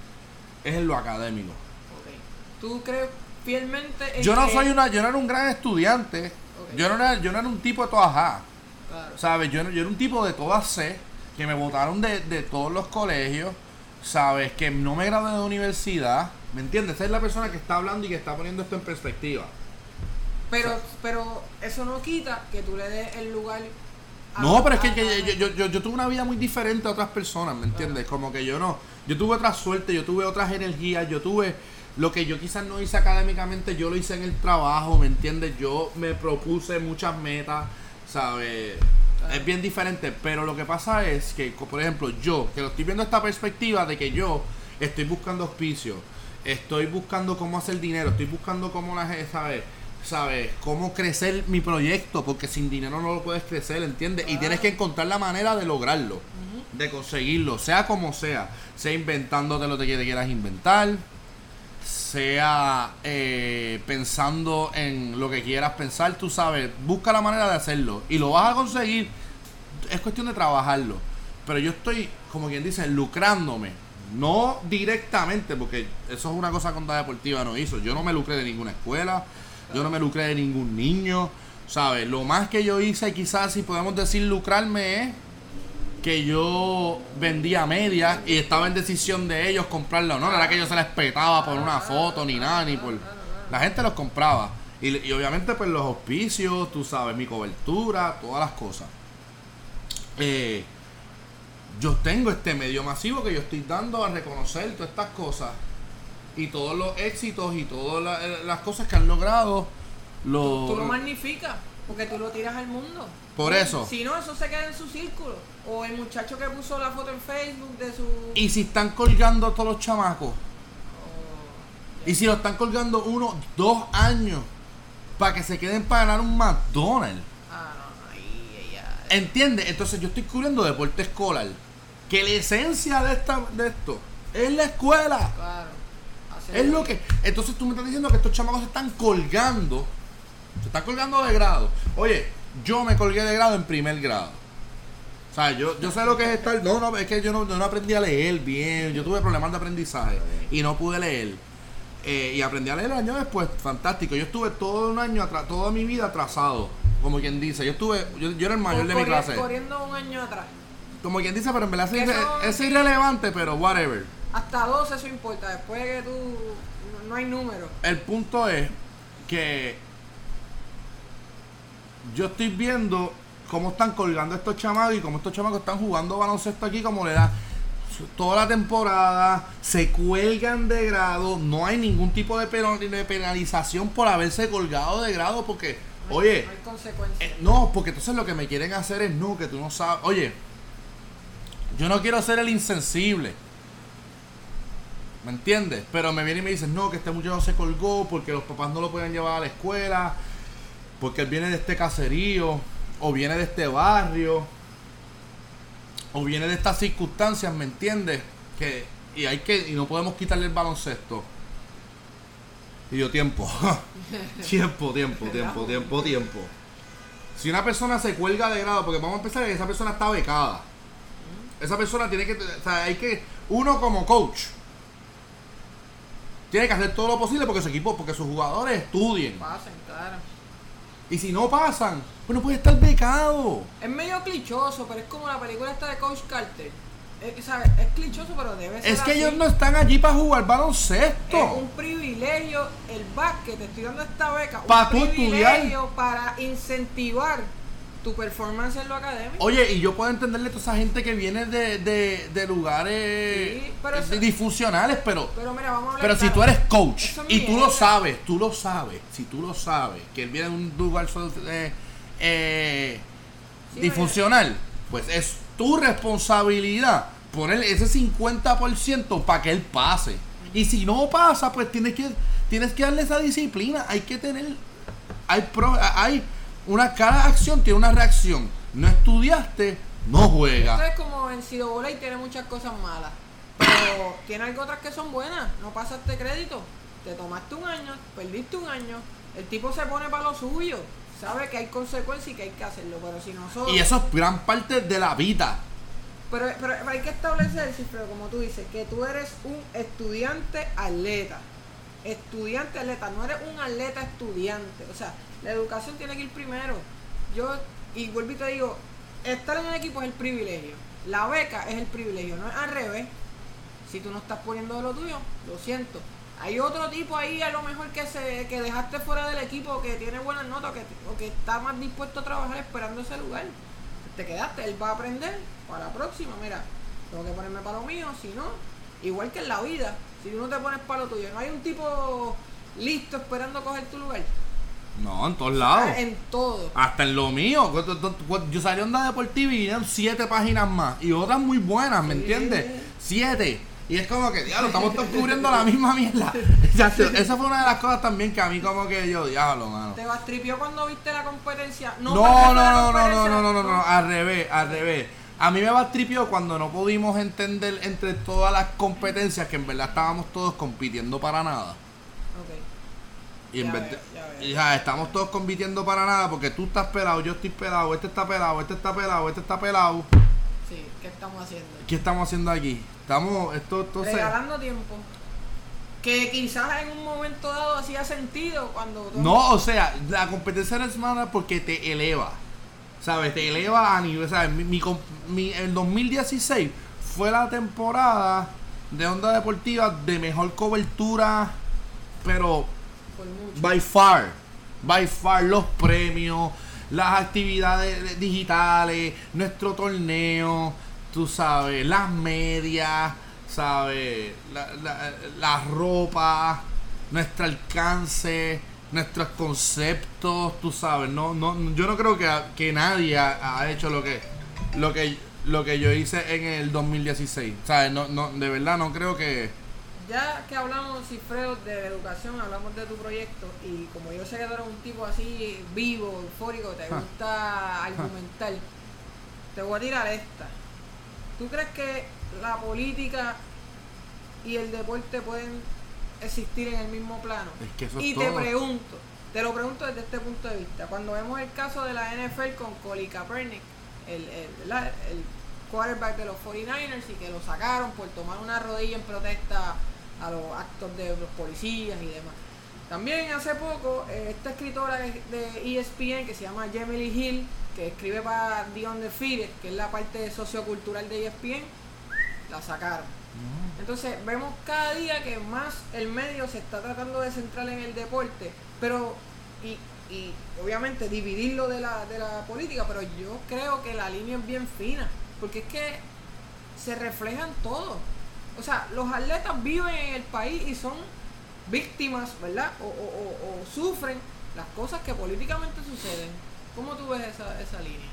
es en lo académico. Ok. ¿Tú crees fielmente en Yo no que- soy una, yo no era un gran estudiante, Ok. yo no era, yo no era un tipo de todas A, Claro. ¿sabes? Yo, no- yo era un tipo de todas C, que me votaron de, de todos los colegios, ¿sabes? Que no me gradué de universidad, ¿me entiendes? Esa es la persona que está hablando y que está poniendo esto en perspectiva. Pero, pero eso no quita que tú le des el lugar. a- No, pero es que, yo, yo, yo, yo tuve una vida muy diferente a otras personas, ¿me entiendes? Como que yo no, yo tuve otra suerte, yo tuve otras energías, yo tuve lo que yo quizás no hice académicamente, yo lo hice en el trabajo, ¿me entiendes? Yo me propuse muchas metas, ¿sabes? Es bien diferente, pero lo que pasa es que, por ejemplo, yo, que lo estoy viendo esta perspectiva de que yo estoy buscando auspicio, estoy buscando cómo hacer dinero, estoy buscando cómo la gente, ¿sabes? ¿Sabes? Cómo crecer mi proyecto, porque sin dinero no lo puedes crecer, ¿entiendes? Y tienes que encontrar la manera de lograrlo, de conseguirlo, sea como sea, sea inventándote lo que te quieras inventar, sea eh, pensando en lo que quieras pensar, tú sabes, busca la manera de hacerlo y lo vas a conseguir. Es cuestión de trabajarlo. Pero yo estoy, como quien dice, lucrándome. No directamente, porque eso es una cosa que Onda Deportiva no hizo. Yo no me lucré de ninguna escuela, yo no me lucré de ningún niño, ¿sabes? Lo más que yo hice, quizás si podemos decir lucrarme, es que yo vendía medias y estaba en decisión de ellos comprarla o no. No era que yo se la espetaba por una foto ni nada, ni por. La gente los compraba. Y, y obviamente, pues los auspicios, tú sabes, mi cobertura, todas las cosas. Eh, yo tengo este medio masivo que yo estoy dando a reconocer todas estas cosas. Y todos los éxitos y todas la- eh, las cosas que han logrado. Los, Tú lo magnificas, porque tú lo tiras al mundo. Por eso. Si no, eso se queda en su círculo. O el muchacho que puso la foto en Facebook de su. Y si están colgando todos los chamacos. Y si lo están colgando uno, dos años. Para que se queden para ganar un McDonald's. Ah, no, ahí, ella. ¿Entiendes? Entonces yo estoy cubriendo deporte escolar. Que la esencia de, esta, de esto es la escuela. Claro. Es lo que. Entonces tú me estás diciendo que estos chamacos se están colgando. Se están colgando de grado. Oye, yo me colgué de grado en primer grado. O sea, yo, yo sé lo que es estar. No, no, es que yo no, yo no aprendí a leer bien. Yo tuve problemas de aprendizaje y no pude leer. Eh, y aprendí a leer el año después. Fantástico. Yo estuve todo un año, toda mi vida atrasado. Como quien dice. Yo estuve. Yo, yo era el mayor de mi clase. Corriendo un año atrás. Como quien dice, pero en verdad es, eso- irrelevante, pero whatever. Hasta 12 eso importa. Después de que tú. no- No hay número. El punto es que yo estoy viendo cómo están colgando estos chamacos y cómo estos chamacos están jugando baloncesto aquí como le da toda la temporada, se cuelgan de grado, no hay ningún tipo de, penalización por haberse colgado de grado porque, oye, No hay consecuencias. eh, no, porque entonces lo que me quieren hacer es no, que tú no sabes. Oye, yo no quiero ser el insensible. ¿Me entiendes? Pero me viene y me dicen, no, que este muchacho se colgó porque los papás no lo pueden llevar a la escuela, porque él viene de este caserío, o viene de este barrio, o viene de estas circunstancias, ¿me entiendes? Que, y hay que, y no podemos quitarle el baloncesto. Y yo, tiempo. tiempo, tiempo, tiempo, tiempo, tiempo. Si una persona se cuelga de grado, porque vamos a empezar, esa persona está becada. Esa persona tiene que, o sea, hay que, uno como coach, tiene que hacer todo lo posible porque su equipo, porque sus jugadores estudien. Pasen, claro. Y si no pasan, pues no puede estar becado. Es medio clichoso, pero es como la película esta de Coach Carter. Es, ¿sabes? es clichoso, pero debe ser Es que así. ellos no están allí para jugar Es baloncesto. un privilegio el básquet, te estoy dando esta beca. Pa' un tú estudiar. privilegio para incentivar tu performance en lo académico. Oye, y yo puedo entenderle a toda esa gente que viene de, de, de lugares Sí, pero eso- eh, disfuncionales, pero Pero mira, vamos a hablar Pero si tú eres coach es y tú lo sabes, tú lo sabes, si tú lo sabes, que él viene de un lugar eh, eh, Sí, disfuncional, pues es tu responsabilidad poner ese 50% para que él pase. Y si no pasa, pues tienes que tienes que darle esa disciplina. Hay que tener hay pro- hay una cada acción tiene una reacción. No estudiaste, no Esto juegas. es como en Sido y tiene muchas cosas malas. Pero tiene algo otras que son buenas. No pasaste crédito. Te tomaste un año, perdiste un año. El tipo se pone para lo suyo. Sabe que hay consecuencias y que hay que hacerlo. Pero si nosotros. Y eso es gran parte de la vida. Pero, pero- pero hay que establecer, Cifredo, como tú dices, que tú eres un estudiante atleta. Estudiante atleta, no eres un atleta estudiante. O sea, la educación tiene que ir primero. Yo, y vuelvo y te digo, estar en el equipo es el privilegio. La beca es el privilegio, no es al revés. Si tú no estás poniendo de lo tuyo, lo siento. Hay otro tipo ahí a lo mejor que se que dejaste fuera del equipo que tiene buenas notas que, o que está más dispuesto a trabajar esperando ese lugar. Te quedaste, él va a aprender para la próxima. Mira, tengo que ponerme para lo mío, si no, igual que en la vida, si tú no te pones para lo tuyo, no hay un tipo listo esperando coger tu lugar. No, en todos lados. En todo. Hasta en lo mío. Yo salí Onda Deportiva y vinieron siete páginas más. Y otras muy buenas, ¿me Sí. entiendes? Siete. Y es como que, diablo, estamos todos cubriendo la misma mierda. Esa fue una de las cosas también que a mí como que yo, diablo, mano. ¿Te bastripió cuando viste la competencia? No, no, no, no, no, no, no, no, no, al revés, al revés. A mí me va tripio cuando no pudimos entender entre todas las competencias que en verdad estábamos todos compitiendo para nada. Ok. Y en Ya vez veo, de- ya veo. y, ja, estamos todos compitiendo para nada porque tú estás pelado, yo estoy pelado, este está pelado, este está pelado, este está pelado. Sí, ¿qué estamos haciendo? ¿Qué estamos haciendo aquí? Estamos, esto, entonces, Regalando tiempo. Que quizás en un momento dado hacía sentido cuando... no, o sea, la competencia no es mala porque te eleva, ¿sabes? Te eleva a nivel, ¿sabes? Mi, mi, mi- el 2016 fue la temporada de Onda Deportiva de mejor cobertura, pero Por mucho. by far, by far los premios, las actividades digitales, nuestro torneo, tú sabes, las medias, sabes, la, la, ropa, nuestro alcance, nuestros conceptos, tú sabes, no, no, yo no creo que, que nadie ha, ha hecho lo que, lo que, lo que yo hice en el 2016, sabes, no, no, de verdad no creo que Ya que hablamos, Cifreo, de educación, hablamos de tu proyecto y como yo sé que tú eres un tipo así vivo, eufórico, te gusta argumentar, te voy a tirar esta. ¿Tú crees que la política y el deporte pueden existir en el mismo plano? Es que eso es y te todo. pregunto, te lo pregunto desde este punto de vista, cuando vemos el caso de la NFL con Colin Kaepernick, el, el, el quarterback de los 49ers y que lo sacaron por tomar una rodilla en protesta a los actos de los policías y demás. También hace poco, eh, esta escritora de ESPN que se llama Emily Hill, que escribe para The Undefeated, que es la parte sociocultural de E ESPN, la sacaron. Entonces vemos cada día que más el medio se está tratando de centrar en el deporte, pero y, y obviamente dividirlo de la, de la política, pero yo creo que la línea es bien fina, porque es que se reflejan todo. O sea, los atletas viven en el país y son víctimas, ¿verdad? O, o- o- o sufren las cosas que políticamente suceden. ¿Cómo tú ves esa, esa línea?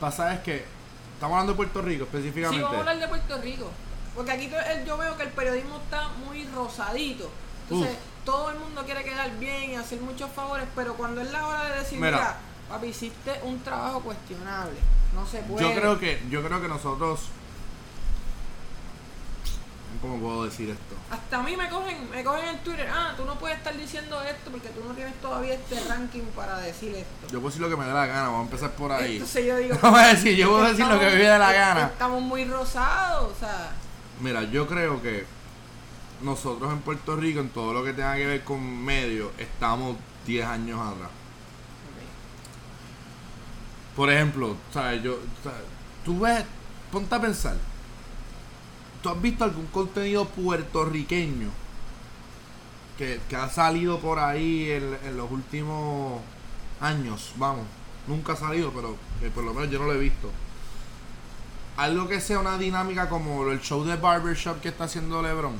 pasa es que estamos hablando de Puerto Rico Sí, específicamente. vamos a hablar de Puerto Rico. Porque aquí yo veo que el periodismo está muy rosadito. Entonces, todo el mundo quiere quedar bien y hacer muchos favores, pero cuando es la hora de decir, Mira. mira, papi, hiciste un trabajo cuestionable. No se puede. Yo creo que, yo creo que nosotros. ¿Cómo puedo decir esto? Hasta a mí me cogen, me cogen en Twitter, ah, tú no puedes estar diciendo esto porque tú no tienes todavía este ranking para decir esto. Yo puedo decir lo que me dé la gana, vamos a empezar por ahí. Entonces yo digo, Vamos a decir, yo puedo decir lo que me dé la gana. Estamos muy rosados, o sea. Mira, yo creo que nosotros en Puerto Rico, en todo lo que tenga que ver con medios, estamos 10 años atrás. Por ejemplo, ¿sabes? Yo, ¿sabes? Tú ves, ponte a pensar. ¿Tú has visto algún contenido puertorriqueño que, que ha salido por ahí en, en los últimos años? Vamos, nunca ha salido, pero eh, por lo menos yo no lo he visto. Algo que sea una dinámica como el show de Barbershop que está haciendo LeBron.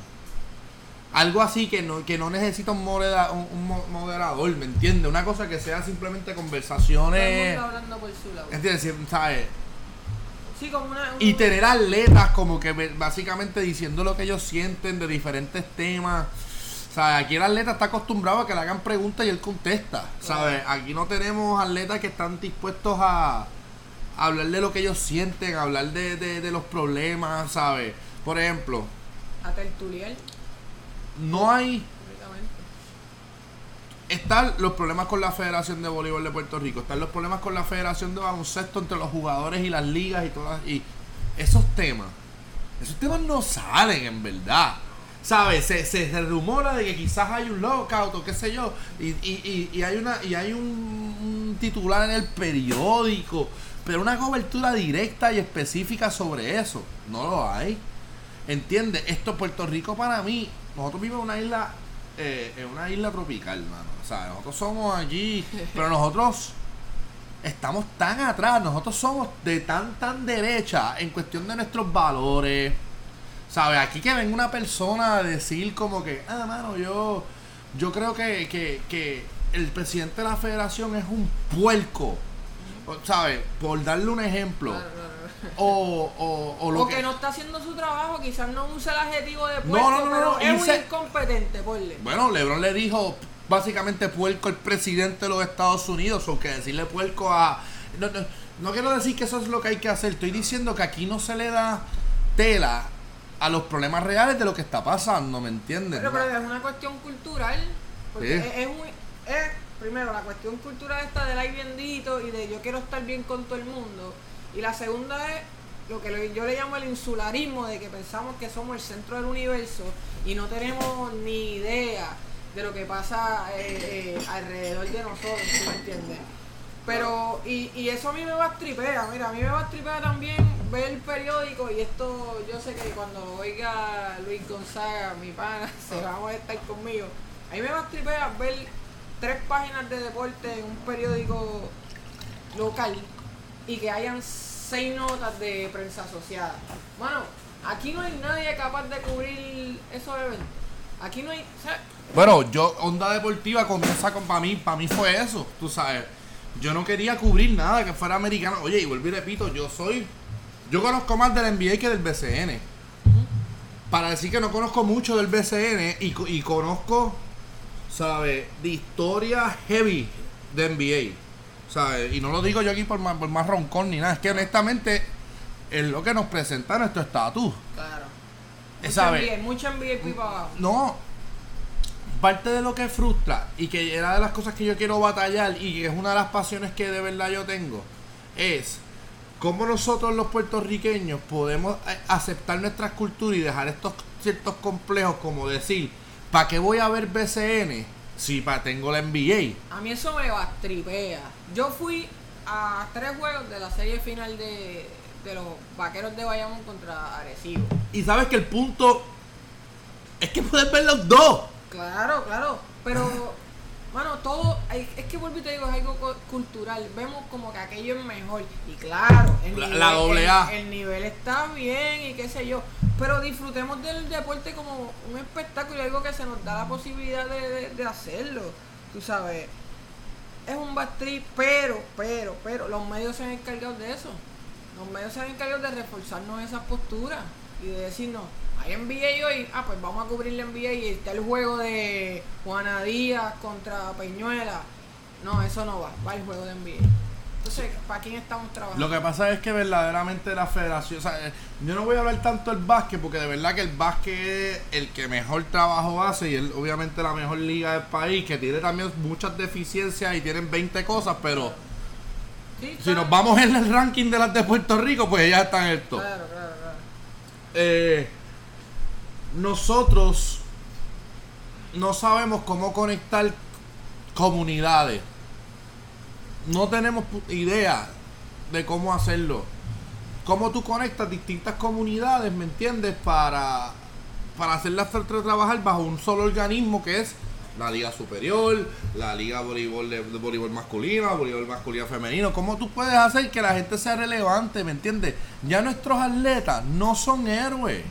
Algo así que no, que no necesita un, modera- un- un mo- moderador, ¿me entiendes? Una cosa que sea simplemente Todo el conversaciones. mundo hablando por su lado. ¿Entiendes? ¿Sabes? Sí, como una. Y tener atletas como que básicamente diciendo lo que ellos sienten de diferentes temas. ¿Sabes? Aquí el atleta está acostumbrado a que le hagan preguntas y él contesta. ¿Sabes? Aquí no tenemos atletas que están dispuestos a, a hablar de lo que ellos sienten, a hablar de, de- de los problemas, ¿sabes? Por ejemplo, a tertuliar no hay. Están los problemas con la Federación de Voleibol de Puerto Rico, están los problemas con la Federación de Baloncesto entre los jugadores y las ligas y todas y esos temas, esos temas no salen en verdad. ¿Sabes? Se, se, rumora de que quizás hay un lockout o qué sé yo. Y, y, y, y hay una y hay un, un titular en el periódico. Pero una cobertura directa y específica sobre eso. No lo hay. ¿Entiendes? Esto, Puerto Rico para mí, nosotros vivimos en una isla, eh, en una isla tropical, mano. O sea, nosotros somos allí, pero nosotros estamos tan atrás, nosotros somos de tan, tan derecha en cuestión de nuestros valores. ¿Sabes? Aquí que venga una persona a decir como que, ah, mano, yo, yo creo que, que, que el presidente de la federación es un puerco. ¿Sabes? Por darle un ejemplo. Claro, claro, claro. O, o, o lo O que no está haciendo su trabajo, quizás no usa el adjetivo de puerco, No, no, no, pero no, es un incompetente, ponle. Bueno, LeBron le dijo básicamente puerco al presidente de los Estados Unidos, o que decirle puerco a... No, no, no quiero decir que eso es lo que hay que hacer, estoy diciendo que aquí no se le da tela a los problemas reales de lo que está pasando, ¿me entiendes? Pero, pero es una cuestión cultural. Porque Sí. es, es un- es, primero, la cuestión cultural esta del ay bendito y de yo quiero estar bien con todo el mundo. Y la segunda es lo que yo le llamo el insularismo, de que pensamos que somos el centro del universo y no tenemos ni idea de lo que pasa eh, eh, alrededor de nosotros, ¿sí me entiendes? Pero, y, y eso a mí me va a tripea, mira, a mí me va a tripea también ver el periódico y esto, yo sé que cuando oiga Luis Gonzaga, mi pana, se va a molestar conmigo. A mí me va a tripea ver tres páginas de deporte en un periódico local y que hayan seis notas de prensa asociada. Bueno, aquí no hay nadie capaz de cubrir esos eventos. Aquí no hay... Bueno, yo, Onda Deportiva comienza con, para mí, para mí fue eso, tú sabes. Yo no quería cubrir nada que fuera americano. Oye, y vuelvo y repito, yo soy, yo conozco más del NBA que del BCN. Para decir que no conozco mucho del BCN y, y conozco, ¿sabes? De historia heavy de NBA. ¿Sabes? Y no lo digo yo aquí por más, por más roncón ni nada. Es que honestamente es lo que nos presenta nuestro estatus. claro. Mucha ¿sabe? NBA, mucha NBA para abajo. No. Parte de lo que frustra y que era de las cosas que yo quiero batallar y que es una de las pasiones que de verdad yo tengo es cómo nosotros los puertorriqueños podemos eh, aceptar nuestras culturas y dejar estos ciertos complejos como decir, ¿para qué voy a ver BCN si pa tengo la NBA? A mí eso me bastripea. Yo fui a tres juegos de la serie final de, de los vaqueros de Bayamón contra Arecibo. Y sabes que el punto es que puedes ver los dos. Claro, claro. Pero, bueno, todo. Es que vuelvo y te digo, es algo cu- cultural. Vemos como que aquello es mejor. Y claro, el, La- nivel, la doble A. el- el nivel está bien y qué sé yo. Pero disfrutemos del deporte como un espectáculo y algo que se nos da la posibilidad de, de- hacerlo. Tú sabes. Es un bad pero, pero, pero, los medios se han encargado de eso. Los medios se han encargado de reforzarnos esas posturas y de decirnos, hay NBA hoy, ah, pues vamos a cubrir la NBA y está el juego de Juana Díaz contra Peñuela. No, eso no va, va el juego de NBA. Entonces, ¿para quién estamos trabajando? Lo que pasa es que verdaderamente la federación, o sea, eh, yo no voy a hablar tanto del básquet porque de verdad que el básquet es el que mejor trabajo hace y es obviamente la mejor liga del país, que tiene también muchas deficiencias y tienen 20 cosas, pero Sí, si nos vamos en el ranking de las de Puerto Rico, pues ellas están en el top. Claro, claro, claro. Eh, nosotros no sabemos cómo conectar comunidades. No tenemos idea de cómo hacerlo. Cómo tú conectas distintas comunidades, ¿me entiendes? Para, para hacerlas tra- tra- trabajar bajo un solo organismo que es la Liga Superior, la Liga Voleibol, de, voleibol masculina, voleibol masculino femenino. ¿Cómo tú puedes hacer que la gente sea relevante, ¿me entiendes? Ya nuestros atletas no son héroes.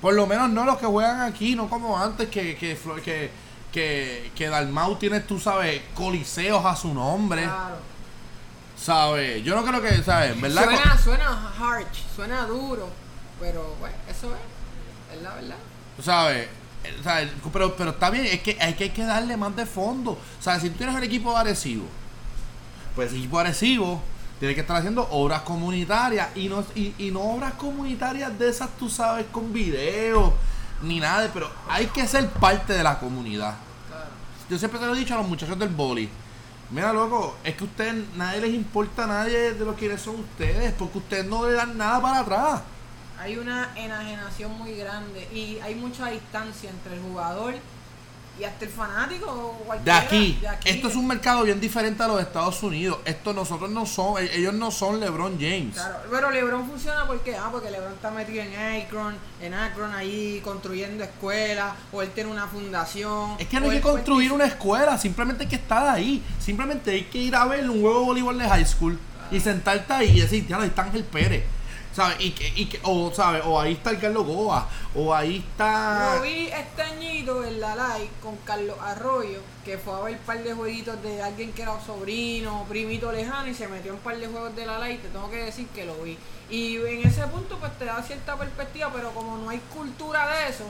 Por lo menos no los que juegan aquí, no como antes que, que, que, que, que Dalmau tiene, tú sabes, coliseos a su nombre. Claro. ¿Sabes? Yo no creo que, ¿sabes? ¿Verdad? Suena, suena harsh, suena duro, pero bueno, eso es, es la verdad. ¿Sabes? Eh, ¿sabes? Pero, pero está bien, es que hay, que hay que darle más de fondo. ¿Sabes? Si tú tienes el equipo de Arecibo, pues el equipo de Arecibo tiene que estar haciendo obras comunitarias y no, y, y no obras comunitarias de esas, tú sabes, con videos ni nada, de- pero hay que ser parte de la comunidad. Claro. Yo siempre te lo he dicho a los muchachos del boli. Mira, loco, es que a ustedes, nadie les importa a nadie de los quienes son ustedes, porque ustedes no le dan nada para atrás. Hay una enajenación muy grande y hay mucha distancia entre el jugador y hasta el fanático o De aquí. de aquí. Esto es un mercado bien diferente a los Estados Unidos. Esto nosotros no son, e- ellos no son LeBron James. Claro, pero LeBron funciona porque, ah, porque LeBron está metido en Akron, en Akron ahí construyendo escuelas, o él tiene una fundación. Es que no hay que construir una escuela, simplemente hay que estar ahí. Simplemente hay que ir a ver un juego de voleibol de high school y sentarte ahí y decir, ya ahí está Ángel Pérez. ¿Sabes? Y que, y que, o, ¿sabes? O ahí está el Carlos Goa, o ahí está. Lo vi este añito en la live con Carlos Arroyo, que fue a ver un par de jueguitos de alguien que era sobrino, primito lejano, y se metió en un par de juegos de la live. Te tengo que decir que lo vi. Y en ese punto, pues te da cierta perspectiva, pero como no hay cultura de eso,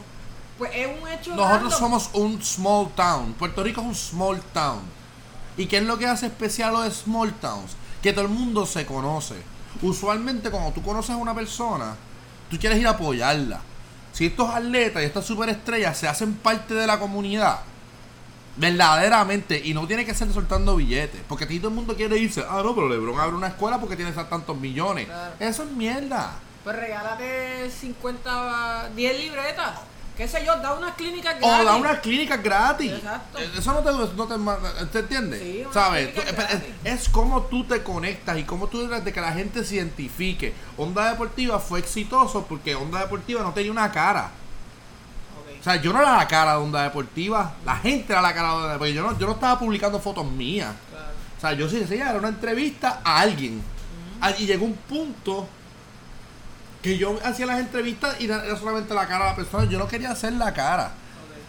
pues es un hecho. Nosotros random. somos un small town. Puerto Rico es un small town. ¿Y qué es lo que hace especial a los small towns? Que todo el mundo se conoce. Usualmente cuando tú conoces a una persona, tú quieres ir a apoyarla. Si estos atletas y estas superestrellas se hacen parte de la comunidad, verdaderamente, y no tiene que ser soltando billetes, porque aquí todo el mundo quiere irse, ah, no, pero Lebron abre una escuela porque tiene tantos millones. Claro. Eso es mierda. Pues regálate 50, 10 libretas. Qué sé yo, da unas clínicas O gratis. da unas clínicas gratis. Exacto. Eh, Eso no te, no te, ¿te entiendes? Sí, ¿Sabes? Tú- es, es como tú te conectas y como tú tratas de que la gente se identifique. Onda Deportiva fue exitoso porque Onda Deportiva no tenía una cara. O sea, yo no era la cara de Onda Deportiva. La gente era la cara de Onda Deportiva. Yo no, yo no estaba publicando fotos mías. Claro. O sea, yo sí decía, era una entrevista a alguien. Ah, Y llegó un punto que yo hacía las entrevistas y era solamente la cara de la persona. Yo no quería hacer la cara.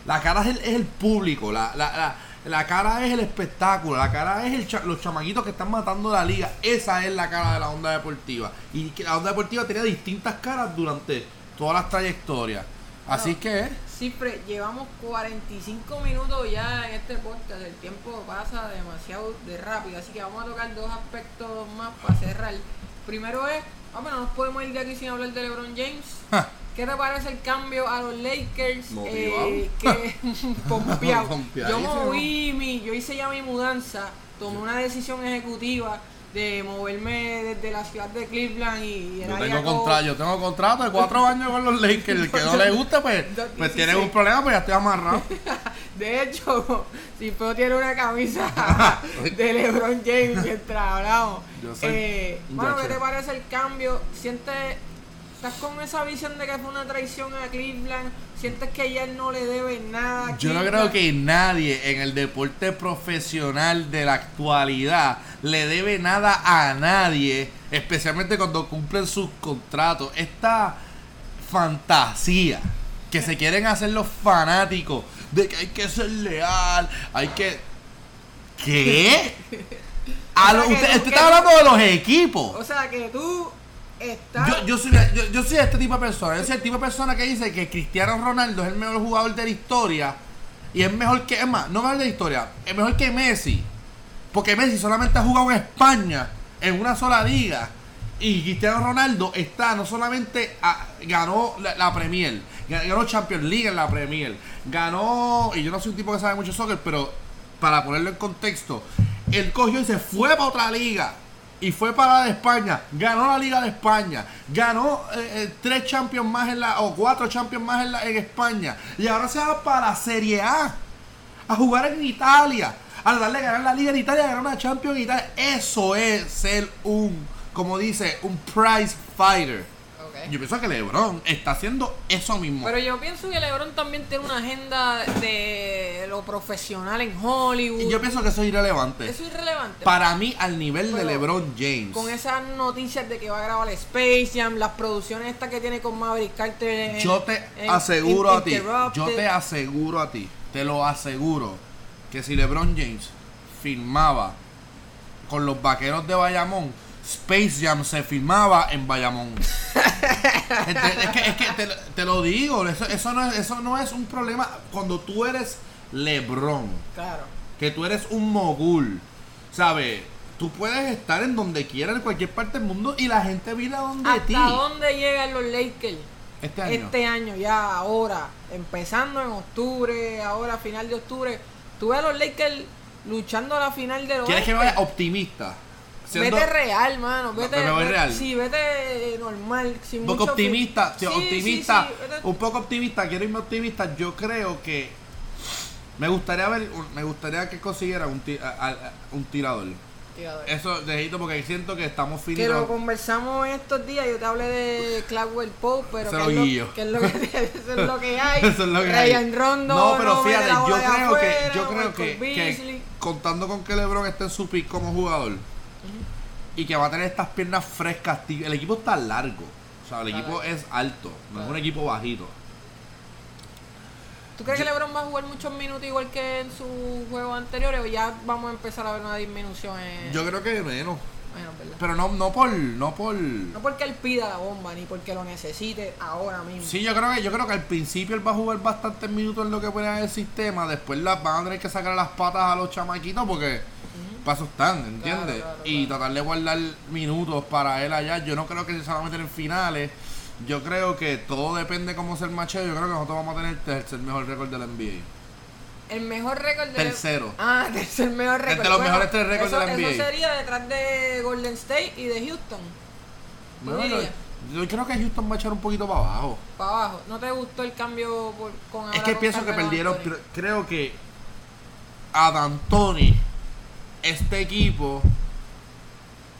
La cara es el, es el público, la, la, la, la cara es el espectáculo, la cara es el cha- los chamaquitos que están matando la liga. Esa es la cara de la onda deportiva. Y que la onda deportiva tenía distintas caras durante todas las trayectorias. Así No. que, Cifre, llevamos 45 minutos ya en este podcast. El tiempo pasa demasiado de rápido. Así que vamos a tocar dos aspectos más para cerrar. Primero es, vamos, no nos podemos ir de aquí sin hablar de LeBron James. ja, ¿Qué te parece el cambio a los Lakers? Motivado. Eh, que pompeado. Yo moví mi, yo hice ya mi mudanza, tomé una decisión ejecutiva de moverme desde la ciudad de Cleveland y yo era tengo, ya como- contra, yo tengo contrato de cuatro años con los Lakers. El que no le gusta, pues, pues tiene un problema, pues ya estoy amarrado. De hecho, si puedo tiene una camisa de LeBron James mientras hablamos. Yo soy Eh, bueno, ¿qué te parece el cambio? ¿Sientes, estás con esa visión de que fue una traición a Cleveland? ¿Sientes que ya no le debe nada? a Yo no creo que nadie en el deporte profesional de la actualidad le debe nada a nadie, especialmente cuando cumplen sus contratos. Esta fantasía que se quieren hacer los fanáticos de que hay que ser leal, hay que... ¿Qué? A O lo- sea, usted, está hablando de los equipos. O sea, que tú estás... Yo, yo, soy, yo, yo soy este tipo de persona. Yo soy el tipo de persona que dice que Cristiano Ronaldo es el mejor jugador de la historia. Y es mejor que, es más, no mejor de la historia, es mejor que Messi. Porque Messi solamente ha jugado en España, en una sola liga. Y Cristiano Ronaldo está, no solamente a- ganó la, la Premier, ganó Champions League en la Premier, ganó, y yo no soy un tipo que sabe mucho soccer, pero para ponerlo en contexto, él cogió y se fue para otra liga. Y fue para la de España, ganó la Liga de España, ganó eh, eh, tres Champions más en la, o cuatro Champions más en, la, en España. Y ahora se va para la Serie A a jugar en Italia, a darle ganar la liga en Italia, ganar una Champions en Italia. Eso es ser un, como dice, un prize fighter. Yo pienso que LeBron está haciendo eso mismo. Pero yo pienso que LeBron también tiene una agenda de lo profesional en Hollywood. y yo pienso que eso es irrelevante. Eso es irrelevante. Para mí, al nivel de LeBron James. Con esas noticias de que va a grabar Space Jam, las producciones estas que tiene con Maverick Carter. en- Yo te en aseguro a ti, yo te aseguro a ti, te lo aseguro, que si LeBron James filmaba con los vaqueros de Bayamón, Space Jam se filmaba en Bayamón. Ente- es que, es que te, lo- te lo digo, eso, eso, no es, eso no es un problema cuando tú eres LeBron, Claro. que tú eres un mogul, ¿sabes? Tú puedes estar en donde quieras, en cualquier parte del mundo, y la gente viene a donde ¿Hasta ti. dónde llegan los Lakers? Este año. Este año, ya ahora, empezando en octubre, ahora final de octubre, tú ves a los Lakers luchando a la final de los ¿Quieres que me vaya optimista? Siendo- Vete real, mano. Vete, me voy ve- real. Sí, vete eh, normal. Sin un poco mucho optimista, sí, optimista, sí, sí, vete- un poco optimista, quiero irme optimista, yo creo que Me gustaría ver, me gustaría que consiguiera un, a- a- un tirador. Tirador. Eso, dejito, porque siento que estamos Que lo finitos. conversamos estos días, yo te hablé de Cladwell Pope, pero que es, lo, que es lo que eso es lo que hay. Eso es lo que hay. Ryan Rondo, No, pero fíjate, yo creo que, yo creo que, que contando con que LeBron esté en su pick como jugador y que va a tener estas piernas frescas, el equipo está largo. O sea, el Está equipo largo. es alto, no es un equipo bajito. ¿Tú crees que LeBron va a jugar muchos minutos igual que en sus juegos anteriores o ya vamos a empezar a ver una disminución en Yo creo que menos. Bueno, ¿verdad? Pero no, no por, no por. No porque él pida la bomba ni porque lo necesite ahora mismo. Sí, yo creo que, yo creo que al principio él va a jugar bastantes minutos en lo que pone el sistema. Después las van a tener que sacar las patas a los chamaquitos porque pasos están, ¿entiendes? Claro, claro, y claro. tratar de guardar minutos para él allá. Yo no creo que se va a meter en finales. Yo creo que todo depende cómo sea el macheo. Yo creo que nosotros vamos a tener el tercer mejor récord de la NBA. El mejor récord de Tercero. Ah, tercer mejor récord. Entre los mejores tres récords eso, de la NBA. Eso sería detrás de Golden State y de Houston. Yo creo que Houston va a echar un poquito para abajo. Para abajo. ¿No te gustó el cambio por- con Es que pienso que perdieron. Anthony? cre- Creo que a D'Antoni, este equipo,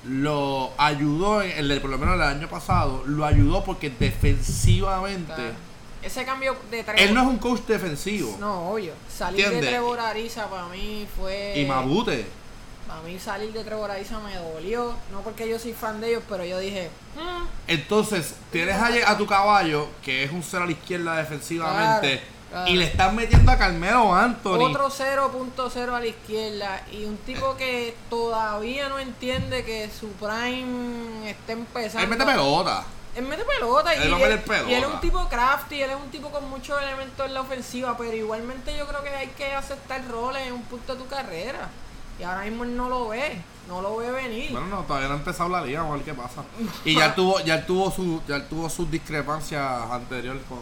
lo ayudó, en el, por lo menos el año pasado, lo ayudó porque defensivamente. Ese cambio de Trevor. Él no es un coach defensivo. No, obvio. Salir ¿Entiendes? de Trevor Ariza para mí fue. Y Mabute. Para mí salir de Trevor Ariza me dolió. No porque yo soy fan de ellos, pero yo dije. "Mm, Entonces, tienes a, a tu caballo, que es un cero a la izquierda defensivamente, claro. Y le están metiendo a Carmelo Anthony. Otro 0.0 a la izquierda y un tipo que todavía no entiende que su prime está empezando. Él mete pelota. Él mete pelota y, Él pelota. y es un tipo crafty, él es un tipo con muchos elementos en la ofensiva, pero igualmente yo creo que hay que aceptar roles en un punto de tu carrera. Y ahora mismo él no lo ve, no lo ve venir. Bueno, no, todavía no ha empezado la liga, vamos a ver qué pasa. Y ya tuvo, ya tuvo su, ya tuvo sus discrepancias anteriores con,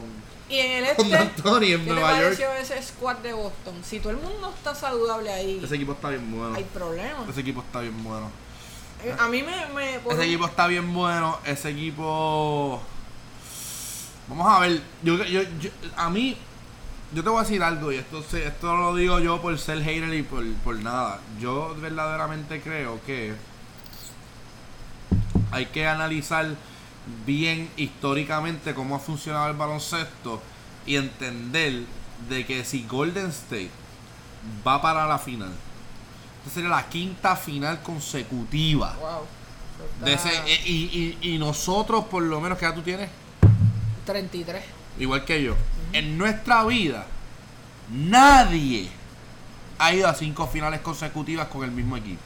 y en el con este, D'Antoni en ¿qué te Nueva York. ese squad de Boston? Si todo el mundo está saludable ahí, Ese equipo está bien bueno. hay problemas. Ese equipo está bien bueno. Eh, A mí me... me por Ese equipo está bien bueno. Ese equipo. Vamos a ver. Yo, yo, yo- a mí, yo te voy a decir algo, y esto, se- esto lo digo yo por ser hater y por, por nada. Yo verdaderamente creo que hay que analizar bien históricamente cómo ha funcionado el baloncesto y entender de que si Golden State va para la final, esta sería la quinta final consecutiva. Wow. De ese, eh, y, y, y nosotros, por lo menos, que ya tú tienes, 33. igual que yo, en nuestra vida, nadie ha ido a cinco finales consecutivas con el mismo equipo.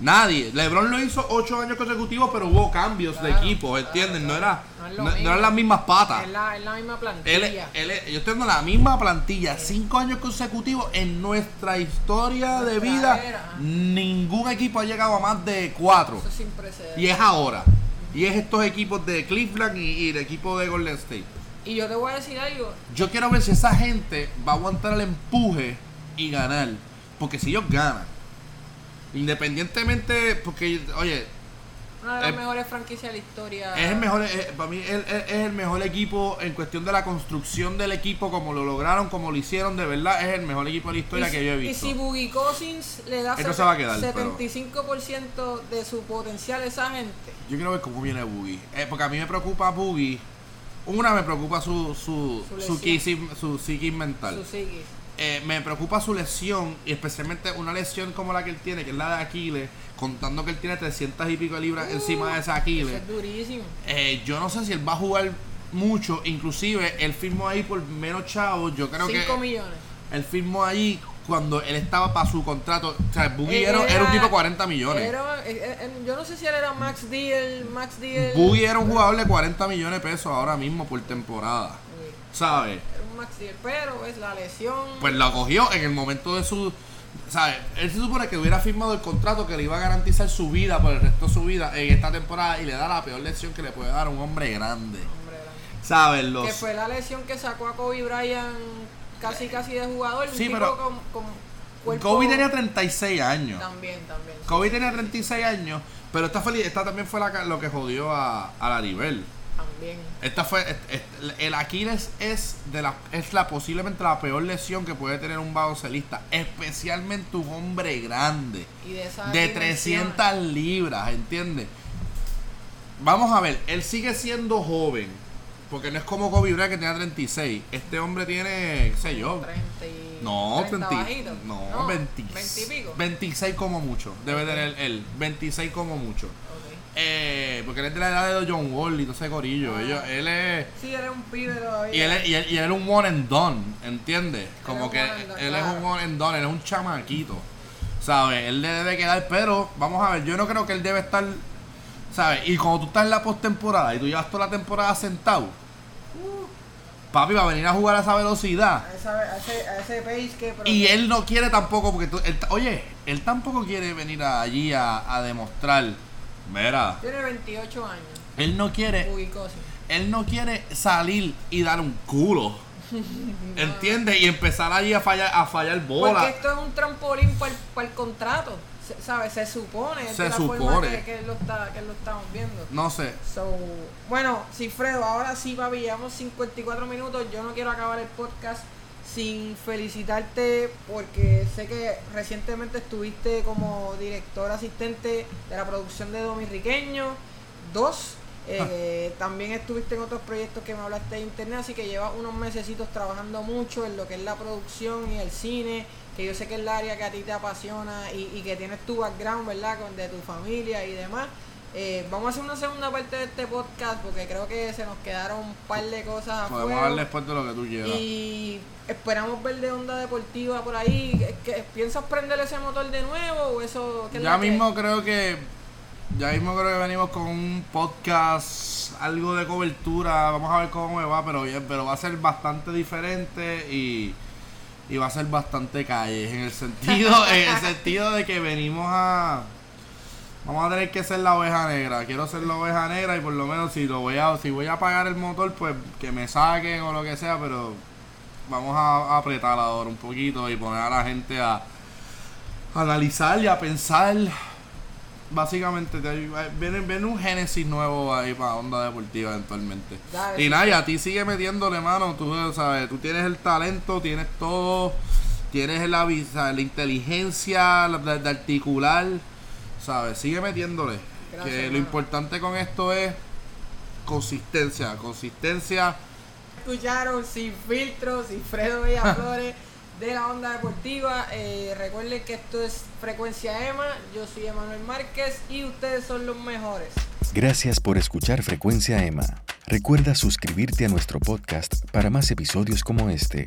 Nadie. LeBron lo hizo ocho años consecutivos, pero hubo cambios de Claro, equipo, claro, ¿entiendes? No, claro. era, No eran las mismas patas. es, la, es la misma Él, plantilla. él, yo estoy en la misma plantilla, cinco años consecutivos en nuestra historia de vida. era. Ningún equipo ha llegado a más de cuatro. Eso es sin precedentes. Y es ahora. Y es estos equipos de Cleveland y, y el equipo de Golden State. Y yo te voy a decir algo. Yo quiero ver si esa gente va a aguantar el empuje y ganar. Porque si ellos ganan, independientemente, porque, oye, Una de las Eh, mejores franquicias de la historia. es el mejor, es- para mí es, el mejor equipo en cuestión de la construcción del equipo, como lo lograron, como lo hicieron, de verdad, es el mejor equipo de la historia y, que yo he si- y visto. si Boogie Cousins le da Esto se va a quedar, pero- 75% de su potencial a esa gente. Yo quiero ver cómo viene Boogie. Eh, porque a mí me preocupa Boogie. Una me preocupa su su, Su su, su mental. Su psiquis. Eh, me preocupa su lesión y especialmente una lesión como la que él tiene, que es la de Aquiles, contando que él tiene 300 y pico de libras encima de Uh, Eso Aquiles. es durísimo. Eh, yo no sé si él va a jugar mucho, inclusive él firmó ahí por menos chavos, yo creo 5 que millones. él firmó ahí cuando él estaba para su contrato, o sea, Boogie era, era un tipo de 40 millones. era- eh, eh, eh, yo no sé si él era Max Deal, Max Deal. Boogie era un jugador de 40 millones de pesos ahora mismo por temporada, Sí, ¿sabes? Era un Max Deal, pero es la lesión. pues lo cogió en el momento de su. ¿Sabes? Él se supone que hubiera firmado el contrato que le iba a garantizar su vida por el resto de su vida en esta temporada y le da la peor lesión que le puede dar a un hombre grande. Hombre, ¿Sabes? Los, Que fue la lesión que sacó a Kobe Bryant casi casi de jugador. un Sí, tipo pero con, con cuerpo- Kobe tenía 36 años. También, también. sí. Kobe tenía 36 años, pero esta, feliz, esta también fue la, lo que jodió a, a Laribel. También. Esta fue est- est- el Aquiles es de la es la posiblemente la peor lesión que puede tener un baloncelista, especialmente un hombre grande Y de de dimensión, 300 libras, ¿entiendes? Vamos a ver, él sigue siendo joven, porque no es como Kobe Bryant que tenía 36. Este hombre tiene, qué sé yo, 30 y- no, 30 20, bajito. no, 20 20 y pico. 26 como mucho, debe tener él, 26 como mucho. Eh, porque él es de la edad de John Wall y todo ese corillo. Ah. Ellos, él es. Sí, era un pibe todavía. Y él, es- y, él, y él es un one and done, ¿entiendes? Como es que él es un one and done, él es un chamaquito. ¿Sabes? Él le debe quedar, pero vamos a ver, yo no creo que él debe estar. ¿Sabes? Y cuando tú estás en la postemporada y tú llevas toda la temporada sentado, papi va a venir a jugar a esa velocidad. A, esa- a ese, a ese pace que. Y él no quiere tampoco, porque tú, él- oye, él tampoco quiere venir allí a, a demostrar. Mira, Tiene 28 años. él no quiere él no quiere salir y dar un culo. ¿Entiendes? Y empezar allí a fallar, a fallar Porque bola. esto es un trampolín para el contrato. Se- ¿Sabes? Se supone. Se de la forma supone. que, que, lo está, que lo estamos viendo. No sé. So, bueno, Cifredo, ahora sí, papi, llevamos 54 minutos. Yo no quiero acabar el podcast sin felicitarte porque sé que recientemente estuviste como director asistente de la producción de Dominiqueño 2. Eh, también estuviste en otros proyectos que me hablaste de internet, así que llevas unos mesecitos trabajando mucho en lo que es la producción y el cine, que yo sé que es el área que a ti te apasiona y, y que tienes tu background, ¿verdad? Con, de tu familia y demás. Eh, vamos a hacer una segunda parte de este podcast porque creo que se nos quedaron un par de cosas Podemos fuego. hablar después de lo que tú quieras. Y esperamos ver de onda deportiva por ahí. ¿Qué- qué- ¿Piensas prender ese motor de nuevo o eso? qué es Ya que- mismo creo que. Ya mismo creo que venimos con un podcast, algo de cobertura. Vamos a ver cómo me va, pero bien, pero va a ser bastante diferente y, y va a ser bastante calle. En el sentido, en el sentido de que venimos a. Vamos a tener que ser la oveja negra. Quiero ser la oveja negra y por lo menos si lo voy a, si voy a apagar el motor, pues que me saquen o lo que sea, pero vamos a, a apretar ahora un poquito y poner a la gente a, a analizar y a pensar. Básicamente, te- viene, viene un génesis nuevo ahí para Onda Deportiva eventualmente. Dale, y y a ti sigue metiéndole mano, tú sabes, tú tienes el talento, tienes todo, tienes la, la inteligencia de, de articular, ¿sabes? Sigue metiéndole. Gracias, que lo importante con esto es consistencia, consistencia. escucharon sin filtros, sin Fredo Villaflores de la onda deportiva. Eh, recuerden que esto es Frecuencia Emma. Yo soy Emanuel Márquez y ustedes son los mejores. Gracias por escuchar Frecuencia Emma. Recuerda suscribirte a nuestro podcast para más episodios como este.